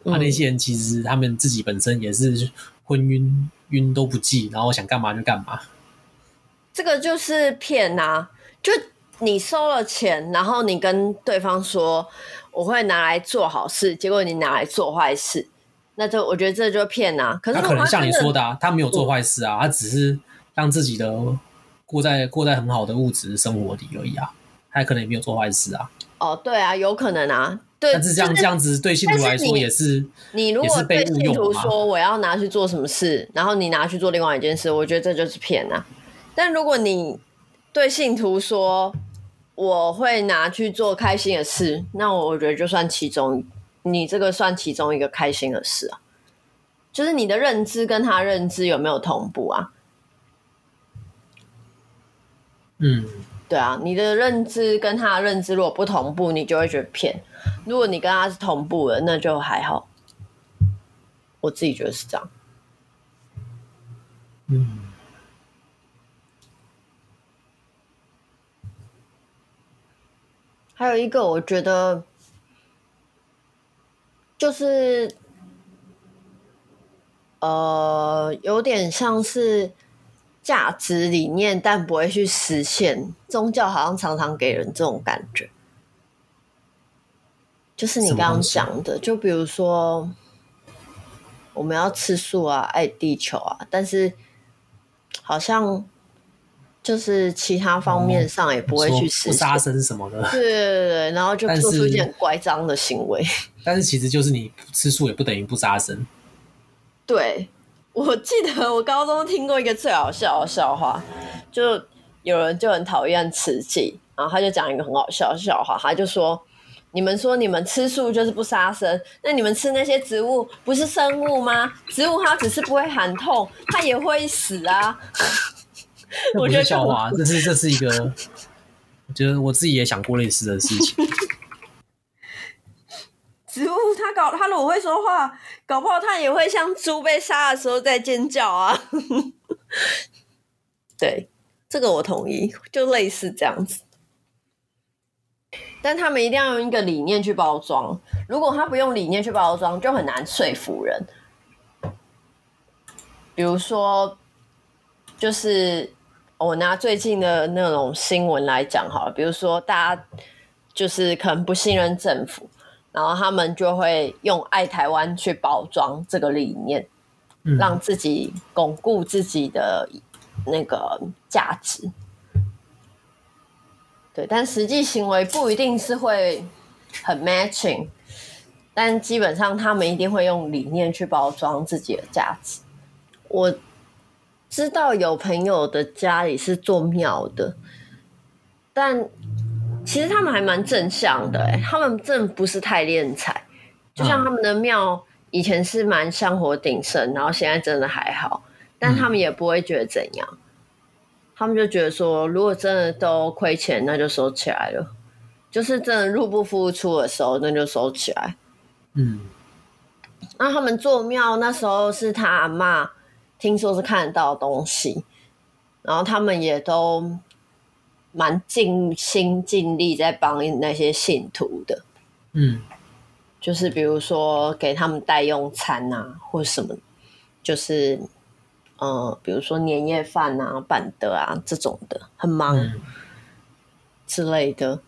嗯、啊，那些人其实他们自己本身也是昏晕晕都不济，然后想干嘛就干嘛。这个就是骗啊！就你收了钱，然后你跟对方说我会拿来做好事，结果你拿来做坏事，那就我觉得这就骗啊。可是他可能像你说的啊，他没有做坏事啊，他只是让自己的。过在过在很好的物质生活里而已啊，他可能也没有做坏事啊。哦，对啊，有可能啊。对，但是这样、就是、这样子对信徒来说也是，是你，你如果对信徒说我要拿去做什么事，然后你拿去做另外一件事，我觉得这就是骗啊。但如果你对信徒说我会拿去做开心的事，那我觉得就算其中，你这个算其中一个开心的事啊，就是你的认知跟他认知有没有同步啊？嗯，对啊，你的认知跟他的认知如果不同步，你就会觉得骗；如果你跟他是同步的，那就还好。我自己觉得是这样。嗯。还有一个，我觉得就是，呃，有点像是价值理念，但不会去实现。宗教好像常常给人这种感觉，就是你刚刚讲的，就比如说我们要吃素啊，爱地球啊，但是好像。就是其他方面上也不会去实现，不杀生什么的，对对对，然后就做出一件乖张的行为。但是其实就是你吃素也不等于不杀生。对，我记得我高中听过一个最好笑的笑话，就有人就很讨厌慈济，然后他就讲一个很好笑的笑话，他就说：“你们说你们吃素就是不杀生，那你们吃那些植物不是生物吗？植物它只是不会喊痛，它也会死啊。” 我觉得笑话，这是这是一个，我觉得我自己也想过类似的事情。植物它搞它如果会说话，搞不好它也会像猪被杀的时候在尖叫啊。对，这个我同意，就类似这样子。但他们一定要用一个理念去包装，如果他不用理念去包装，就很难说服人。比如说，就是。我拿最近的那种新闻来讲好了，比如说大家就是可能不信任政府，然后他们就会用爱台湾去包装这个理念，嗯，让自己巩固自己的那个价值。对，但实际行为不一定是会很 matching，但基本上他们一定会用理念去包装自己的价值。我。知道有朋友的家里是做庙的，但其实他们还蛮正向的，欸，他们真不是太敛财，就像他们的庙以前是蛮香火鼎盛，然后现在真的还好，但他们也不会觉得怎样，他们就觉得说，如果真的都亏钱，那就收起来了，就是真的入不敷出的时候，那就收起来。嗯，那他们做庙那时候是他阿嬷。听说是看得到的东西，然后他们也都蛮尽心尽力在帮那些信徒的，嗯，就是比如说给他们带用餐啊，或什么，就是呃，比如说年夜饭啊、办的啊这种的，很忙之类的。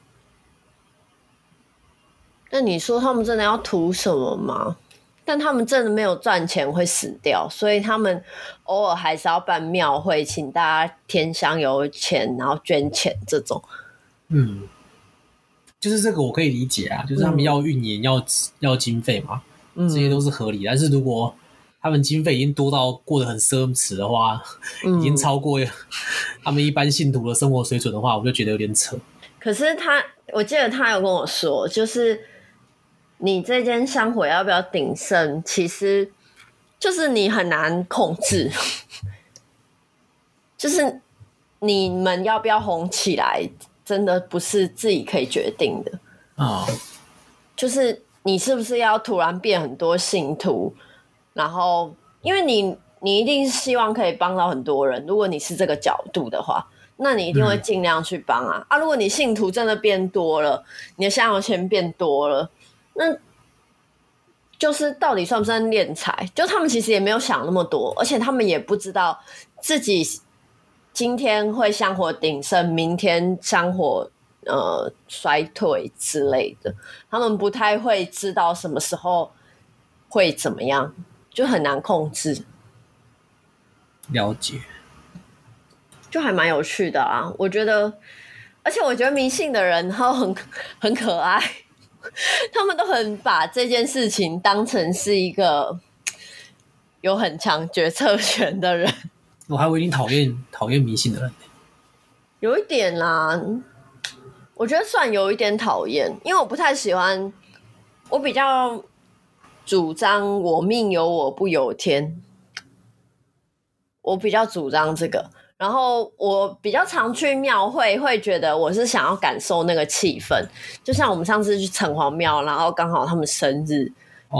那你说他们真的要图什么吗？但他们真的没有赚钱会死掉，所以他们偶尔还是要办庙会，请大家添香油钱，然后捐钱这种。嗯，就是这个我可以理解啊，就是他们要运营、嗯、要要经费嘛，这些都是合理。但是如果他们经费已经多到过得很奢侈的话，嗯、已经超过他们一般信徒的生活水准的话，我就觉得有点扯。可是他，我记得他有跟我说，就是。你这间香火要不要鼎盛？其实就是你很难控制，就是你们要不要红起来，真的不是自己可以决定的啊。就是你是不是要突然变很多信徒，然后因为你你一定是希望可以帮到很多人，如果你是这个角度的话，那你一定会尽量去帮啊、嗯、啊！如果你信徒真的变多了，你的香油钱变多了。那就是到底算不算敛财？就他们其实也没有想那么多，而且他们也不知道自己今天会香火鼎盛，明天香火呃衰退之类的。他们不太会知道什么时候会怎么样，就很难控制。了解，就还蛮有趣的啊！我觉得，而且我觉得迷信的人他很很可爱。他们都很把这件事情当成是一个有很强决策权的人。我还以为你讨厌讨厌迷信的人，有一点啦，我觉得算有一点讨厌，因为我不太喜欢。我比较主张“我命由我不由天”，我比较主张这个。然后我比较常去庙会，会觉得我是想要感受那个气氛，就像我们上次去城隍庙，然后刚好他们生日，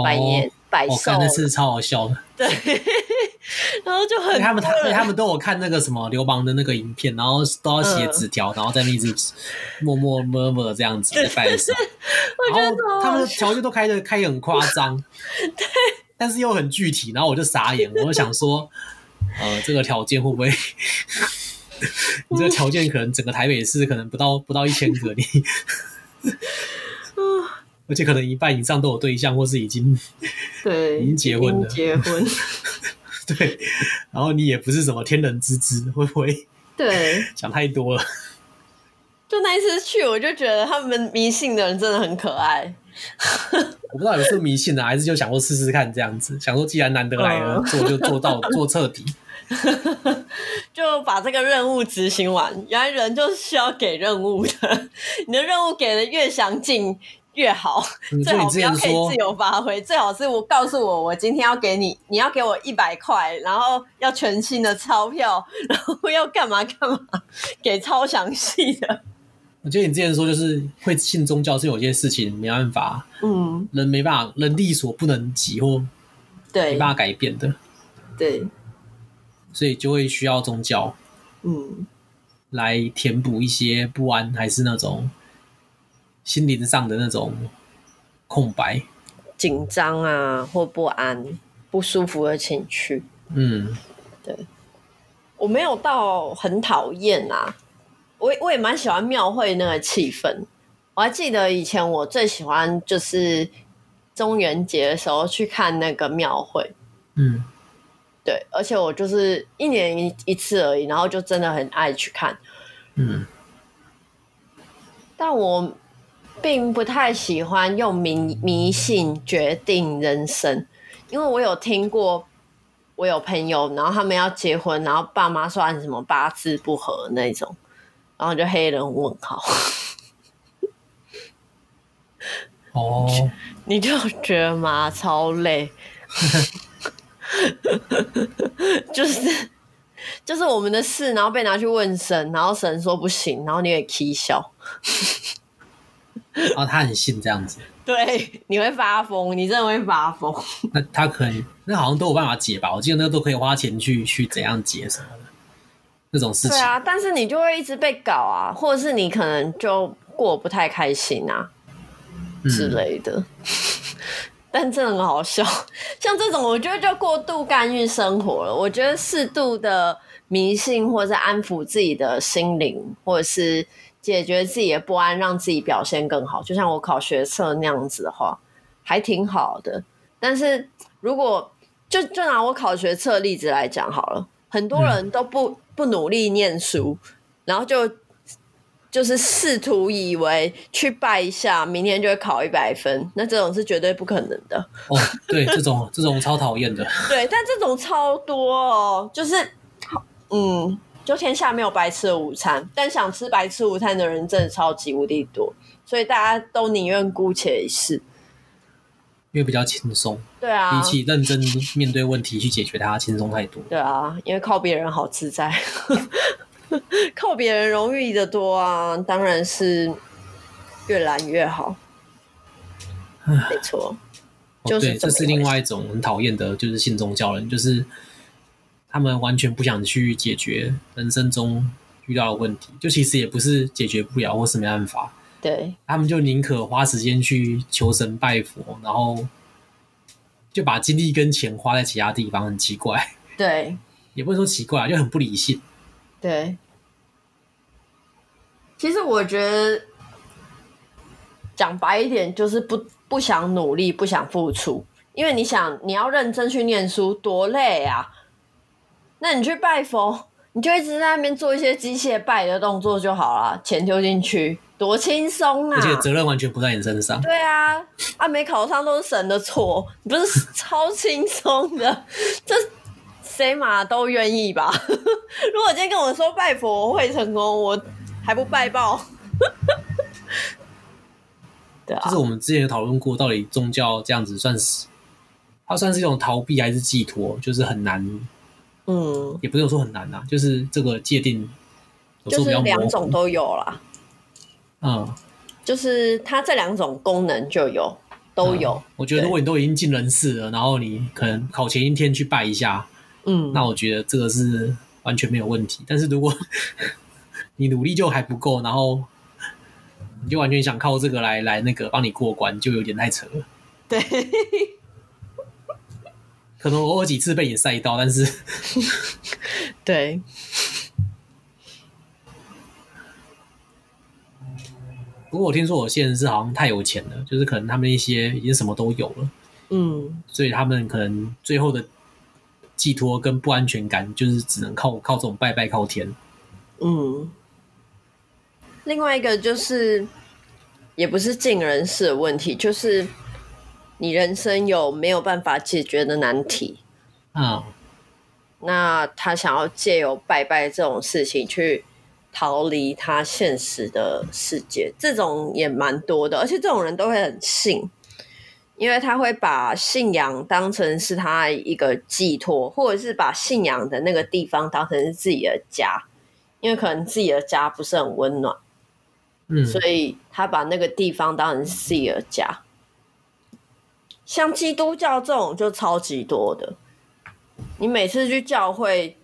百年百寿，那次超好笑的。对，然后就很他们他他们都有看那个什么流氓的那个影片，然后都要写纸条，然后在那一直默默 murmur 这样子在拜的时候，然后他们的条件都开的开很夸张，对，但是又很具体，然后我就傻眼，我就想说，呃，这个条件会不会？你这个条件可能整个台北市可能不到不到一千个你，而且可能一半以上都有对象，或是已经对已经结婚了，结婚，对，然后你也不是什么天人之子，会不会？对，想太多了。就那一次去，我就觉得他们迷信的人真的很可爱。我不知道有是迷信的，还是就想说试试看这样子，想说既然难得来了，嗯、做就做到做彻底。就把这个任务执行完。原来人就是需要给任务的，你的任务给的越详尽越好，最好不要可以自由发挥。最好是我告诉我，我今天要给你，你要给我一百块，然后要全新的钞票，然后要干嘛干嘛，给超详细的。我觉得你之前说就是会信宗教是有些事情没办法，嗯，人没办法，人力所不能及或对。没办法改变的，对。所以就会需要宗教，嗯，来填补一些不安，还是那种心灵上的那种空白、紧张啊，或不安、不舒服的情绪。嗯，对，我没有到很讨厌啊，我我也蛮喜欢庙会那个气氛。我还记得以前我最喜欢就是中元节的时候去看那个庙会，嗯。对，而且我就是一年一一次而已，然后就真的很爱去看。嗯，但我并不太喜欢用迷迷信决定人生，因为我有听过，我有朋友，然后他们要结婚，然后爸妈说按什么八字不合那种，然后就黑人问号。哦，你就觉得吗？超累。就是 就是我们的事，然后被拿去问神，然后神说不行，然后你也起笑。然后，他很信这样子。对，你会发疯，你真的会发疯。那他可以，那好像都有办法解吧？我记得那个都可以花钱去去怎样解什么的那种事情。对啊，但是你就会一直被搞啊，或者是你可能就过不太开心啊、嗯、之类的。但真的很好笑，像这种我觉得就过度干预生活了。我觉得适度的迷信，或者是安抚自己的心灵，或者是解决自己的不安，让自己表现更好。就像我考学测那样子的话，还挺好的。但是如果就就拿我考学测例子来讲好了，很多人都不不努力念书，然后就。就是试图以为去拜一下，明天就会考一百分，那这种是绝对不可能的。哦，对，这种这种超讨厌的。对，但这种超多哦，就是，嗯，就天下没有白吃的午餐，但想吃白吃午餐的人真的超级无敌多，所以大家都宁愿姑且一试，因为比较轻松。对啊，比起认真面对问题去解决它，轻松太多。对啊，因为靠别人好自在。靠别人容易的多啊，当然是越懒越好。没错，就是、哦、对，这是另外一种很讨厌的，就是信宗教人，就是他们完全不想去解决人生中遇到的问题，就其实也不是解决不了或是没办法，对，他们就宁可花时间去求神拜佛，然后就把精力跟钱花在其他地方，很奇怪。对，也不能说奇怪，就很不理性。对，其实我觉得讲白一点，就是不不想努力，不想付出。因为你想，你要认真去念书，多累啊！那你去拜佛，你就一直在那边做一些机械拜的动作就好了，钱丢进去，多轻松啊！而且责任完全不在你身上。对啊，啊，没考上都是神的错，不是超轻松的，这。谁嘛都愿意吧？如果今天跟我说拜佛会成功，我还不拜报？对啊，就是我们之前有讨论过，到底宗教这样子算是它算是一种逃避还是寄托？就是很难，嗯，也不用说很难啊，就是这个界定有时候比较，就是两种都有啦。嗯，就是它这两种功能就有，都有。嗯、我觉得如果你都已经进人事了，然后你可能考前一天去拜一下，嗯，那我觉得这个是完全没有问题。但是如果 你努力就还不够，然后你就完全想靠这个来来那个帮你过关，就有点太扯了。对，可能偶尔几次被你晒到，但是对。不过我听说有些人是好像太有钱了，就是可能他们一些已经什么都有了，嗯，所以他们可能最后的寄托跟不安全感，就是只能靠靠这种拜拜靠天，嗯。另外一个就是，也不是尽人事的问题，就是你人生有没有办法解决的难题，嗯，那他想要借由拜拜这种事情去。逃离他现实的世界，这种也蛮多的，而且这种人都会很信，因为他会把信仰当成是他一个寄托，或者是把信仰的那个地方当成是自己的家，因为可能自己的家不是很温暖，嗯，所以他把那个地方当成是自己的家。像基督教这种就超级多的，你每次去教会。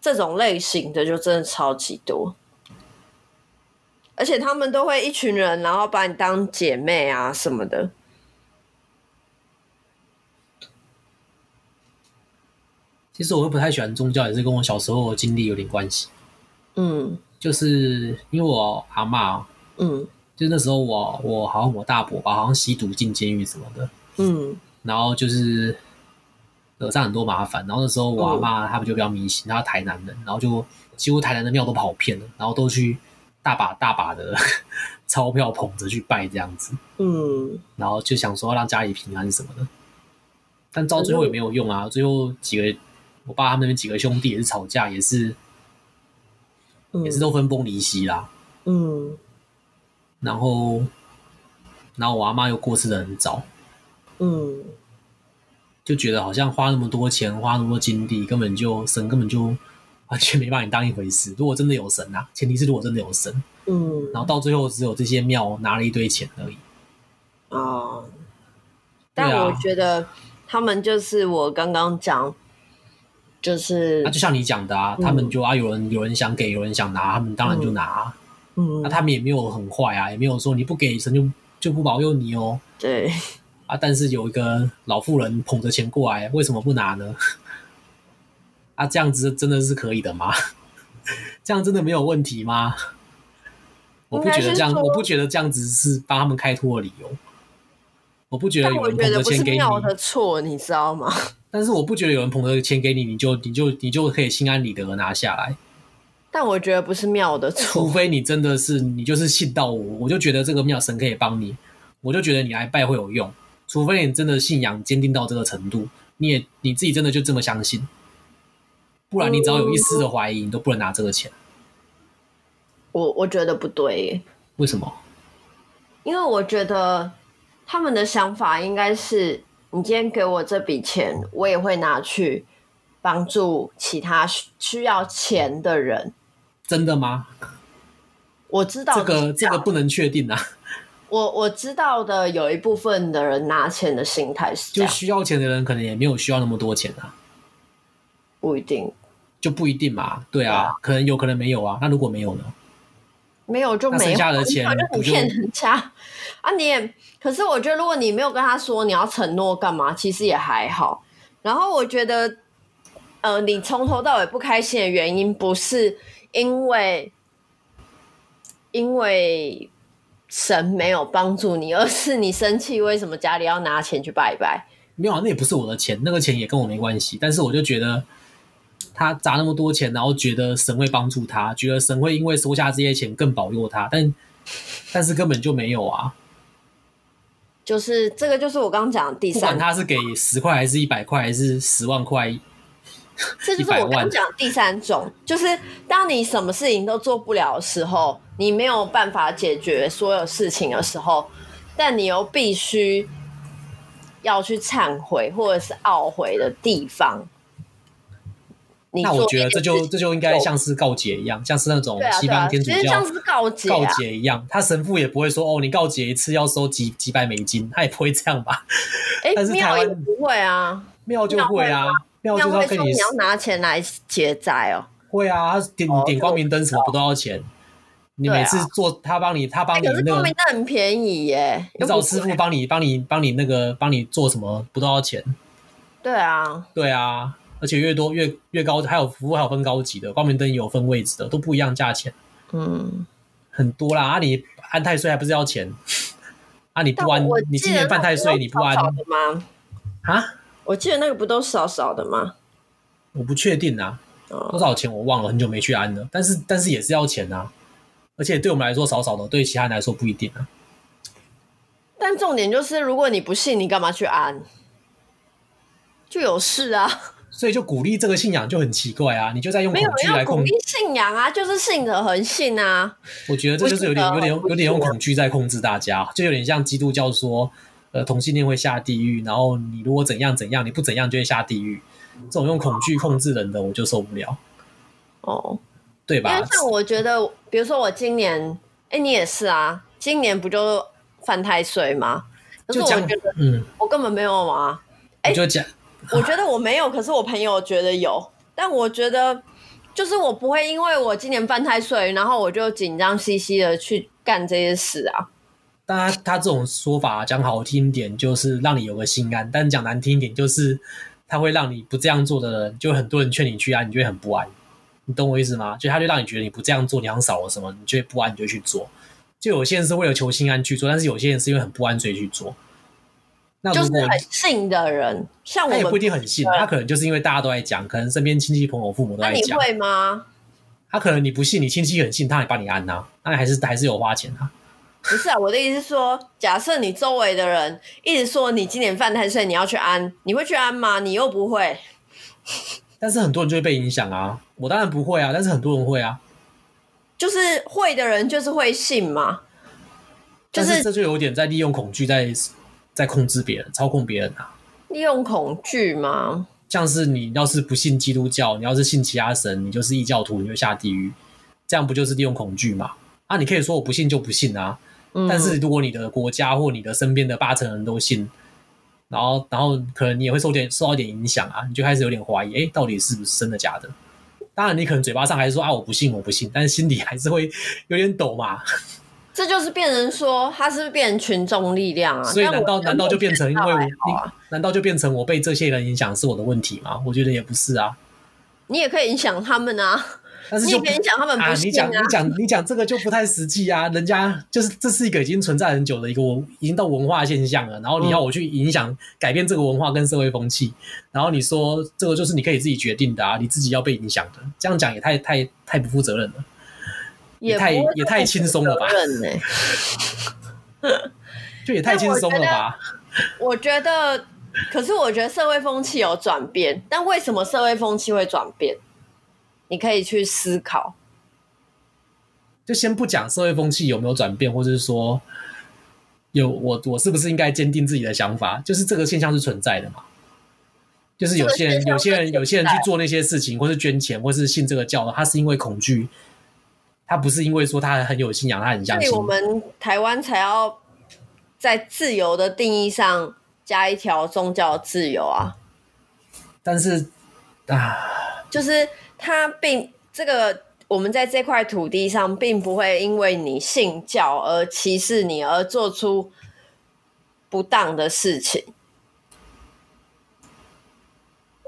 这种类型的就真的超级多，而且他们都会一群人，然后把你当姐妹啊什么的。其实我会不太喜欢宗教，也是跟我小时候的经历有点关系。嗯，就是因为我阿嬷，嗯，就那时候我我好像我大伯吧，好像吸毒进监狱什么的，嗯，然后就是。惹上很多麻烦，然后那时候我阿妈他们就比较迷信，他台南人，然后就几乎台南的庙都跑遍了，然后都去大把大把的 钞票捧着去拜这样子，嗯，然后就想说要让家里平安什么的，但到最后也没有用啊，最后几个我爸他们那边几个兄弟也是吵架，也是也是都分崩离析啦，嗯，然后然后我阿妈又过世的很早，嗯。就觉得好像花那么多钱，花那么多精力，根本就神根本就 完全没把你当一回事。如果真的有神啊，前提是如果真的有神，嗯，然后到最后只有这些庙拿了一堆钱而已。哦，但我觉得他们就是我刚刚讲，就是那就像你讲的啊，他们就啊，有人有人想给，有人想拿，他们当然就拿。嗯，那他们也没有很坏啊，也没有说你不给神就就不保佑你哦。对。啊！但是有一个老妇人捧着钱过来，为什么不拿呢？啊，这样子真的是可以的吗？这样真的没有问题吗？我不觉得这样，我不觉得这样子是帮他们开脱的理由。我不觉得有人捧着钱给你的错，你知道吗？但是我不觉得有人捧着钱给你，你就你就你就可以心安理得的拿下来。但我觉得不是庙的错，除非你真的是你就是信到我，我就觉得这个庙神可以帮你，我就觉得你来拜会有用。除非你真的信仰坚定到这个程度，你也你自己真的就这么相信，不然你只要有一丝的怀疑，你都不能拿这个钱。我我觉得不对。为什么？因为我觉得他们的想法应该是，你今天给我这笔钱，我也会拿去帮助其他需要钱的人。真的吗？我知道这个这个不能确定啊。我我知道的有一部分的人拿钱的心态是，就需要钱的人可能也没有需要那么多钱啊，不一定，就不一定嘛，对啊，对啊，可能有可能没有啊，那如果没有呢？没有就没有，剩下的钱不就骗人家啊？你也，可是我觉得如果你没有跟他说你要承诺干嘛，其实也还好。然后我觉得，呃，你从头到尾不开心的原因不是因为，因为。神没有帮助你，而是你生气，为什么家里要拿钱去拜拜？没有啊，那也不是我的钱，那个钱也跟我没关系。但是我就觉得他砸那么多钱，然后觉得神会帮助他，觉得神会因为收下这些钱更保佑他，但但是根本就没有啊。就是这个，就是我刚刚讲的第三，不管他是给十块还是一百块还是十万块。这就是我刚讲第三种，就是当你什么事情都做不了的时候，你没有办法解决所有事情的时候，但你又必须要去忏悔或者是懊悔的地方，那我觉得这就这就应该像是告解一样，像是那种西方天主教，告解、啊、告解一样，他神父也不会说哦，你告解一次要收几几百美金，他也不会这样吧？哎、欸，但是台湾不会啊，庙就会啊，庙就会跟你要拿钱来结债哦。会啊，他点点光明灯什么不都要钱？你每次做他帮你，他帮你那个光明灯很便宜耶，你找师傅帮你帮你帮你那个帮你做什么不都要钱？对啊，对啊。而且越多越越高，还有服务还有分高级的，光明灯也有分位置的，都不一样价钱。嗯，很多啦。啊，你安太岁还不是要钱？啊，你不安，你今年犯太岁你不安的吗？啊？我记得那个不都少少的吗？我不确定啊，多少钱我忘了，很久没去安了。但是但是也是要钱啊，而且对我们来说少少的，对其他人来说不一定啊。但重点就是，如果你不信，你干嘛去安？就有事啊。所以就鼓励这个信仰就很奇怪啊！你就在用恐惧来控制信仰啊，就是信者恒信啊。我觉得这就是有点有点有点用恐惧在控制大家，就有点像基督教说，呃，同性恋会下地狱，然后你如果怎样怎样，你不怎样就会下地狱。这种用恐惧控制人的，我就受不了。哦，对吧？因为像我觉得，比如说我今年，哎，你也是啊，今年不就犯太岁吗？可是我觉得，嗯，我根本没有啊。哎，就讲。我觉得我没有，可是我朋友觉得有。但我觉得，就是我不会因为我今年犯太岁，然后我就紧张兮兮的去干这些事啊。但他他这种说法讲好听点，就是让你有个心安；但讲难听一点，就是他会让你不这样做的人，就很多人劝你去啊，你就会很不安。你懂我意思吗？就他就让你觉得你不这样做，你好像少了什么，你就会不安，你就去做。就有些人是为了求心安去做，但是有些人是因为很不安所以去做。那如果就是很信的人，像我也不一定很信，他可能就是因为大家都在讲，可能身边亲戚朋友父母都在讲。那你会吗？他可能你不信，你亲戚很信，他也帮你安呐，那你还是还是有花钱啊。不是啊，我的意思是说，假设你周围的人一直说你今年犯太岁，你要去安，你会去安吗？你又不会。但是很多人就会被影响啊，我当然不会啊，但是很多人会啊。就是会的人就是会信嘛，就是这就有点在利用恐惧在。在控制别人、操控别人啊！利用恐惧吗？像是你要是不信基督教，你要是信其他神，你就是异教徒，你就下地狱。这样不就是利用恐惧吗？啊，你可以说我不信就不信啊。嗯。但是如果你的国家或你的身边的八成人都信，然后然后可能你也会受点受到一点影响啊，你就开始有点怀疑，哎，到底是不是真的假的？当然，你可能嘴巴上还是说啊我不信我不信，但是心里还是会有点抖嘛。这就是变成说，他是不是变成群众力量啊？所以难道难道就变成因为我？难道就变成我被这些人影响是我的问题吗？我觉得也不是啊。你也可以影响他们啊，但是就你也可以影响他们不、啊啊。你讲你讲你讲这个就不太实际啊！人家就是这是一个已经存在很久的一个文，已经到文化现象了。然后你要我去影响、嗯、改变这个文化跟社会风气，然后你说这个就是你可以自己决定的啊，你自己要被影响的，这样讲也太太太不负责任了。也太也太轻松了吧？就也太轻松了吧？我觉得，可是我觉得社会风气有转变，但为什么社会风气会转变？你可以去思考。就先不讲社会风气有没有转变，或者是说有我我是不是应该坚定自己的想法？就是这个现象是存在的嘛？就是有些人、有些人、有些人去做那些事情，或是捐钱，或是信这个教，他是因为恐惧。他不是因为说他很有信仰，他很相信。所以我们台湾才要在自由的定义上加一条宗教自由啊。但是啊，就是他并这个我们在这块土地上，并不会因为你信教而歧视你，而做出不当的事情。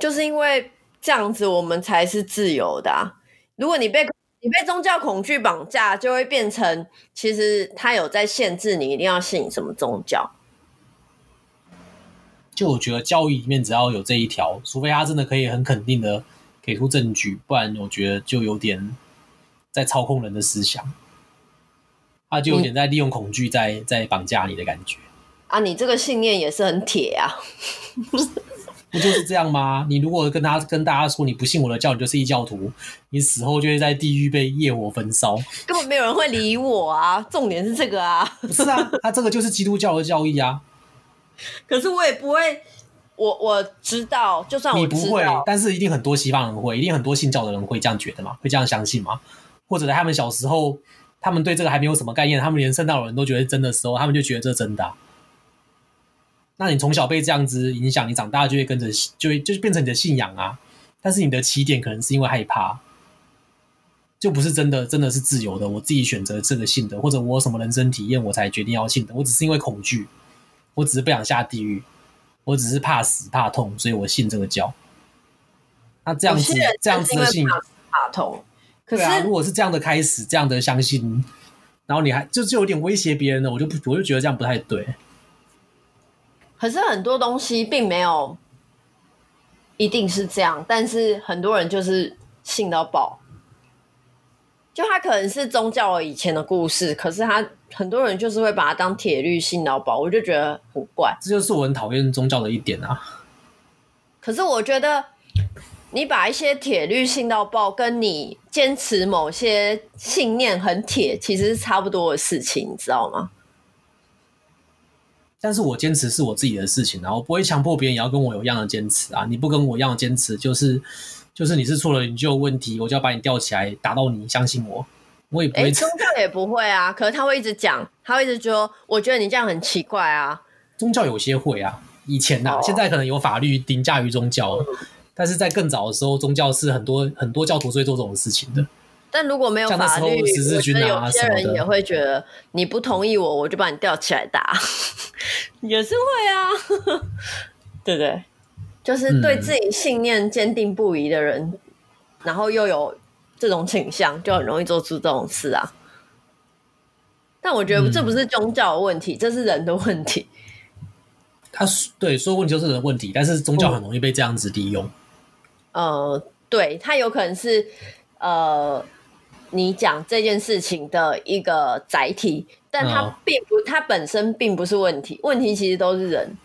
就是因为这样子，我们才是自由的啊。如果你被你被宗教恐惧绑架，就会变成其实他有在限制你一定要信什么宗教。就我觉得教育里面只要有这一条，除非他真的可以很肯定的给出证据，不然我觉得就有点在操控人的思想，他就有点在利用恐惧在在绑架你的感觉。啊，你这个信念也是很铁啊。不就是这样吗？你如果跟他跟大家说你不信我的教，你就是异教徒，你死后就会在地狱被业火焚烧，根本没有人会理我啊！重点是这个啊，不是啊，他这个就是基督教的教义啊。可是我也不会，我我知道，就算我你不会，但是一定很多西方人会，一定很多信教的人会这样觉得嘛，会这样相信嘛？或者在他们小时候，他们对这个还没有什么概念，他们连圣诞老人都觉得真的时候，他们就觉得这真的啊。那你从小被这样子影响，你长大就会跟着，就会就变成你的信仰啊。但是你的起点可能是因为害怕，就不是真的，真的是自由的。我自己选择这个信的，或者我有什么人生体验，我才决定要信的。我只是因为恐惧，我只是不想下地狱，我只是怕死怕痛，所以我信这个教。那这样子，这样子的信怕痛，可是、啊、如果是这样的开始，这样的相信，然后你还就就有点威胁别人了，我就不，我就觉得这样不太对。可是很多东西并没有一定是这样，但是很多人就是信到爆。就他可能是宗教以前的故事，可是他很多人就是会把它当铁律信到爆，我就觉得很怪。这就是我很讨厌宗教的一点啊。可是我觉得你把一些铁律信到爆，跟你坚持某些信念很铁，其实是差不多的事情，你知道吗？但是我坚持是我自己的事情，然后不会强迫别人也要跟我有一样的坚持啊！你不跟我一样的坚持，就是就是你是错了，你就有问题，我就要把你吊起来打到你，相信我，我也不会。欸，宗教也不会啊，可是他会一直讲，他会一直说，我觉得你这样很奇怪啊。宗教有些会啊，以前呐、现在可能有法律凌驾于宗教，嗯、但是在更早的时候，宗教是很多很多教徒会做这种事情的。但如果没有法律，有些人也会觉得你不同意我，我就把你吊起来打，也是会啊，对不对？就是对自己信念坚定不移的人，嗯、然后又有这种倾向，就很容易做出这种事啊。但我觉得这不是宗教的问题，嗯、这是人的问题。他对说问题就是人的问题，但是宗教很容易被这样子利用。嗯、呃，对，他有可能是呃。你讲这件事情的一个载体，但它并不，它本身并不是问题，问题其实都是人。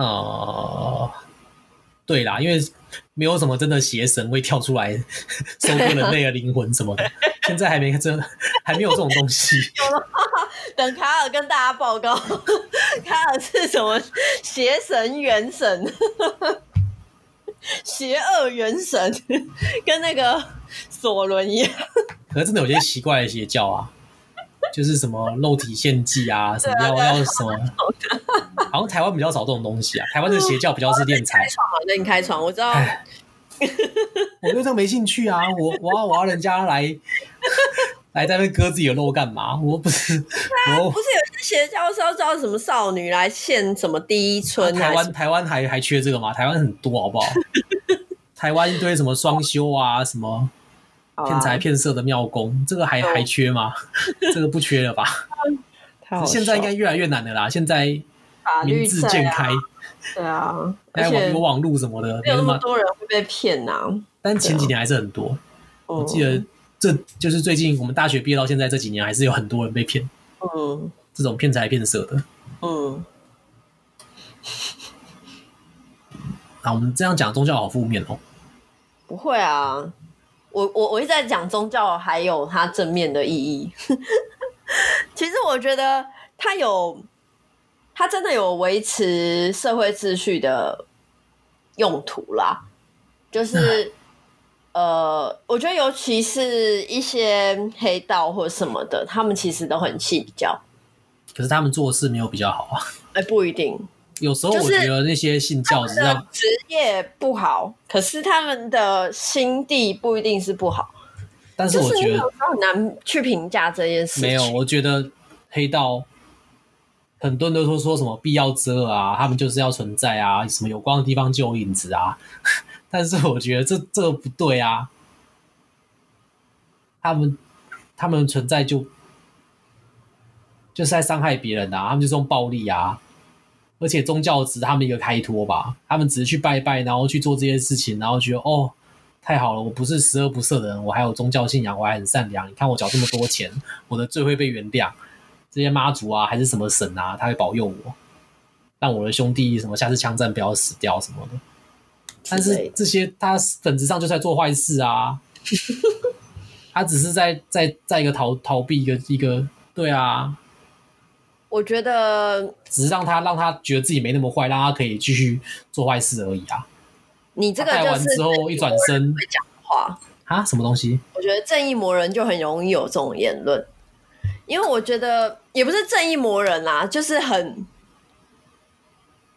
呃，对啦，因为没有什么真的邪神会跳出来 收割人类的灵魂什么的，现在还没真，还没有这种东西。等卡尔跟大家报告，卡尔是什么邪神元神？邪恶元神跟那个索伦一样，可是真的有些奇怪的邪教啊，就是什么肉体献祭啊，什么要要什么，好像台湾比较少这种东西啊。台湾的邪教比较是敛财。开创，给你开创，我知道。我对这个没兴趣啊，我我要我要人家来。来在那割自己的肉干嘛？我不是，啊、我不是有些邪教是要招什么少女来献什么第一春？啊、台湾台湾还还缺这个吗？台湾很多好不好？台湾一堆什么双修啊，什么骗财骗色的庙公，啊、这个还还缺吗？这个不缺了吧？现在应该越来越难的啦。现在名字渐开，对啊，还有有网路什么的，没有那么多人会被骗呐、啊。但前几年还是很多，我记得。这就是最近我们大学毕业到现在这几年，还是有很多人被骗。嗯，这种骗财骗色的。嗯。啊，我们这样讲宗教好负面哦。不会啊，我我我一直在讲宗教还有它正面的意义。其实我觉得它有，它真的有维持社会秩序的用途啦，就是。嗯呃，我觉得尤其是一些黑道或什么的，他们其实都很信教，可是他们做事没有比较好啊。哎、欸，不一定，有时候我觉得那些信教的职业不好，可是他们的心地不一定是不好。但是我觉得很难去评价这件事情。没有，我觉得黑道很多人都说说什么必要遮啊，他们就是要存在啊，什么有光的地方就有影子啊。但是我觉得这这个不对啊！他们他们存在就就是在伤害别人啊！他们就是用暴力啊！而且宗教只是他们一个开脱吧？他们只是去拜拜，然后去做这些事情，然后觉得哦，太好了！我不是十恶不赦的人，我还有宗教信仰，我还很善良。你看我缴这么多钱，我的罪会被原谅。这些妈祖啊，还是什么神啊，他会保佑我，让我的兄弟什么下次枪战不要死掉什么的。但是这些他本质上就在做坏事啊，他只是在在在一个逃逃避一个一个对啊，我觉得只是让他让他觉得自己没那么坏，让他可以继续做坏事而已啊。你这个就是完之后一转身会讲话啊？什么东西？我觉得正义魔人就很容易有这种言论，因为我觉得也不是正义魔人啦，就是很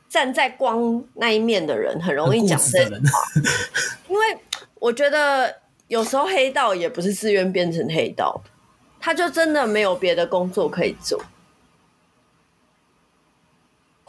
站在光那一面的人，很容易讲这种话。因为我觉得有时候黑道也不是自愿变成黑道，他就真的没有别的工作可以做。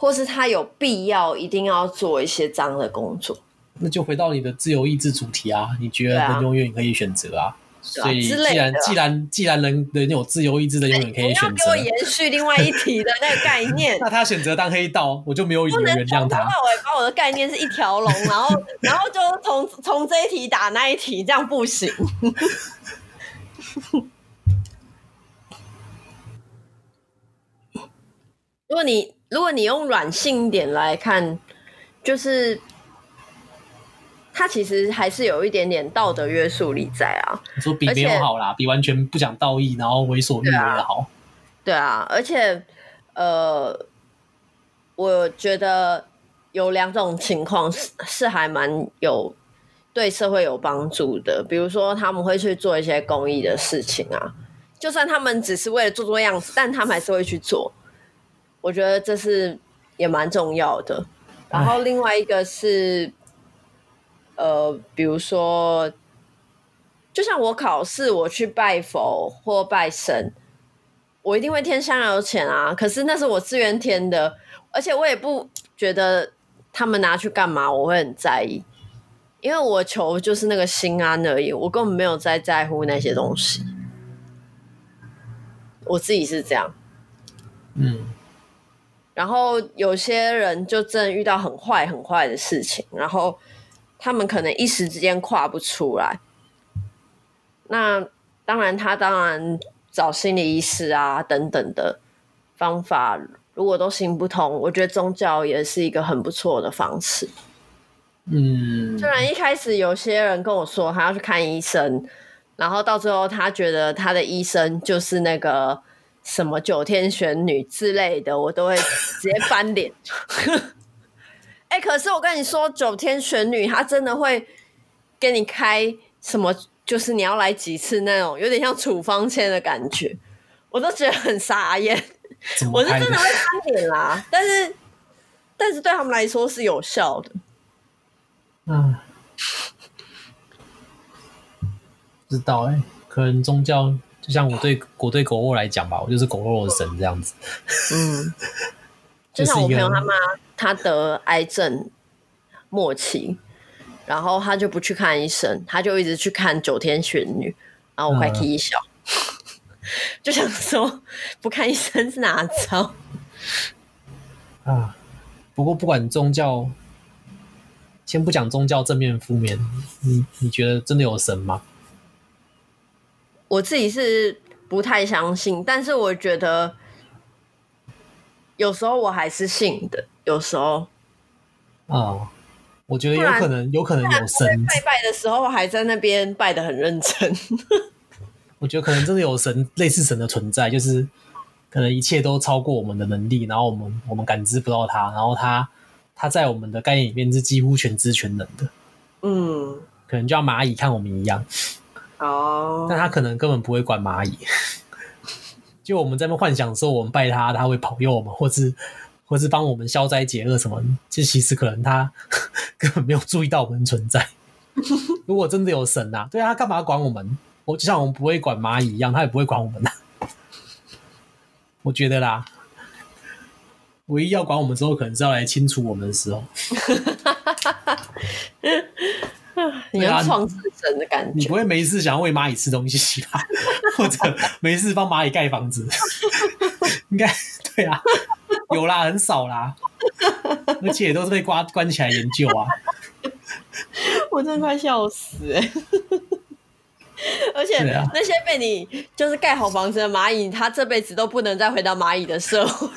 或是他有必要一定要做一些脏的工作，那就回到你的自由意志主题啊！你觉得人永远可以选择啊？啊所以既然既然既然人人有自由意志的，永远可以选择。你要给我延续另外一题的那个概念，那他选择当黑道，我就没有原谅他。那我也把我的概念是一条龙，然后 然后就从从这一题打那一题，这样不行。如果你。如果你用软性一点来看，就是他其实还是有一点点道德约束力在啊。你说比没有好啦，比完全不讲道义，然后为所欲为的好。对啊，而且呃，我觉得有两种情况是是还蛮有对社会有帮助的，比如说他们会去做一些公益的事情啊，就算他们只是为了做做样子，但他们还是会去做。我觉得这是也蛮重要的。然后另外一个是，呃，比如说，就像我考试，我去拜佛或拜神，我一定会添香油钱啊。可是那是我自愿添的，而且我也不觉得他们拿去干嘛，我会很在意，因为我求就是那个心安而已，我根本没有在在乎那些东西。我自己是这样，嗯。然后有些人就真的遇到很坏很坏的事情，然后他们可能一时之间跨不出来。那当然，他当然找心理医师啊等等的方法，如果都行不通，我觉得宗教也是一个很不错的方式。嗯，虽然一开始有些人跟我说他要去看医生，然后到最后他觉得他的医生就是那个。什么九天玄女之类的，我都会直接翻脸。哎、欸，可是我跟你说，九天玄女她真的会给你开什么，就是你要来几次那种，有点像处方签的感觉，我都觉得很傻眼。我是真的会翻脸啦，但是但是对他们来说是有效的。嗯，知道哎、欸，可能宗教。就像我对我对狗肉来讲吧，我就是狗肉的神这样子。嗯，就像我朋友他妈，他得癌症末期，然后他就不去看医生，他就一直去看九天玄女，然后我快气笑，嗯、就想说不看医生是哪招？啊，不过不管宗教，先不讲宗教正面负面，你你觉得真的有神吗？我自己是不太相信，但是我觉得有时候我还是信的。有时候，哦，我觉得有可能，有可能有神。拜拜的时候还在那边拜的很认真。我觉得可能真的有神，类似神的存在，就是可能一切都超过我们的能力，然后我们我们感知不到它，然后它它在我们的概念里面是几乎全知全能的。嗯，可能就像蚂蚁看我们一样。哦，但他可能根本不会管蚂蚁，就我们在那幻想说我们拜他，他会保佑我们，或是或是帮我们消灾解厄什么，就其实可能他 根本没有注意到我们存在。如果真的有神啊，对啊，他干嘛管我们？我就像我们不会管蚂蚁一样，他也不会管我们呐。我觉得啦，唯一要管我们之后，可能是要来清除我们的时候。你要创世神的感觉，你不会没事想要喂蚂蚁吃东西吧？或者没事帮蚂蚁盖房子？应该对啊，有啦，很少啦，而且都是被关关起来研究啊。我真的快笑死哎、欸！而且那些被你就是盖好房子的蚂蚁，它这辈子都不能再回到蚂蚁的社会。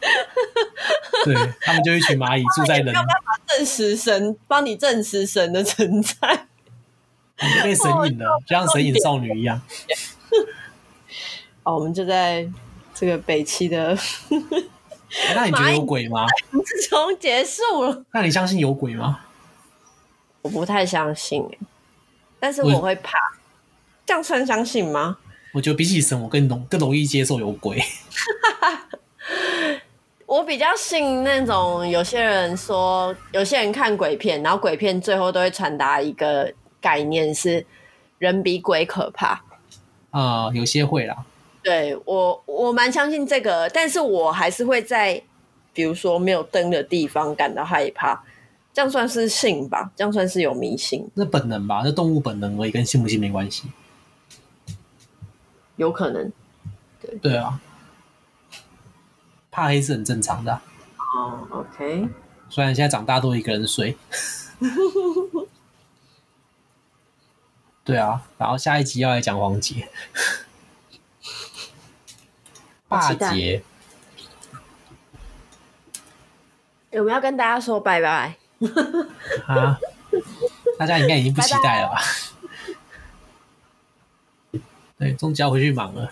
对，他们就一群蚂蚁住在人，没有办法证实神，帮你证实神的存在，你就被神隐了，就像神隐少女一样。好，我们就在这个北七的。那你觉得有鬼吗？自从结束了。那你相信有鬼吗？我不太相信，但是我会怕。这样算相信吗？我觉得比起神，我更容更容易接受有鬼。我比较信那种有些人说，有些人看鬼片，然后鬼片最后都会传达一个概念是人比鬼可怕。啊、呃，有些会啦。对我，我蛮相信这个，但是我还是会在比如说没有灯的地方感到害怕。这样算是信吧？这样算是有迷信？那本能吧，那动物本能而已，跟信不信没关系。有可能。对对啊。怕黑是很正常的。哦、oh，OK。虽然现在长大都一个人睡。对啊，然后下一集要来讲黄杰。霸杰。我们要跟大家说拜拜。啊！大家应该已经不期待了吧？拜拜。对，终究要回去忙了。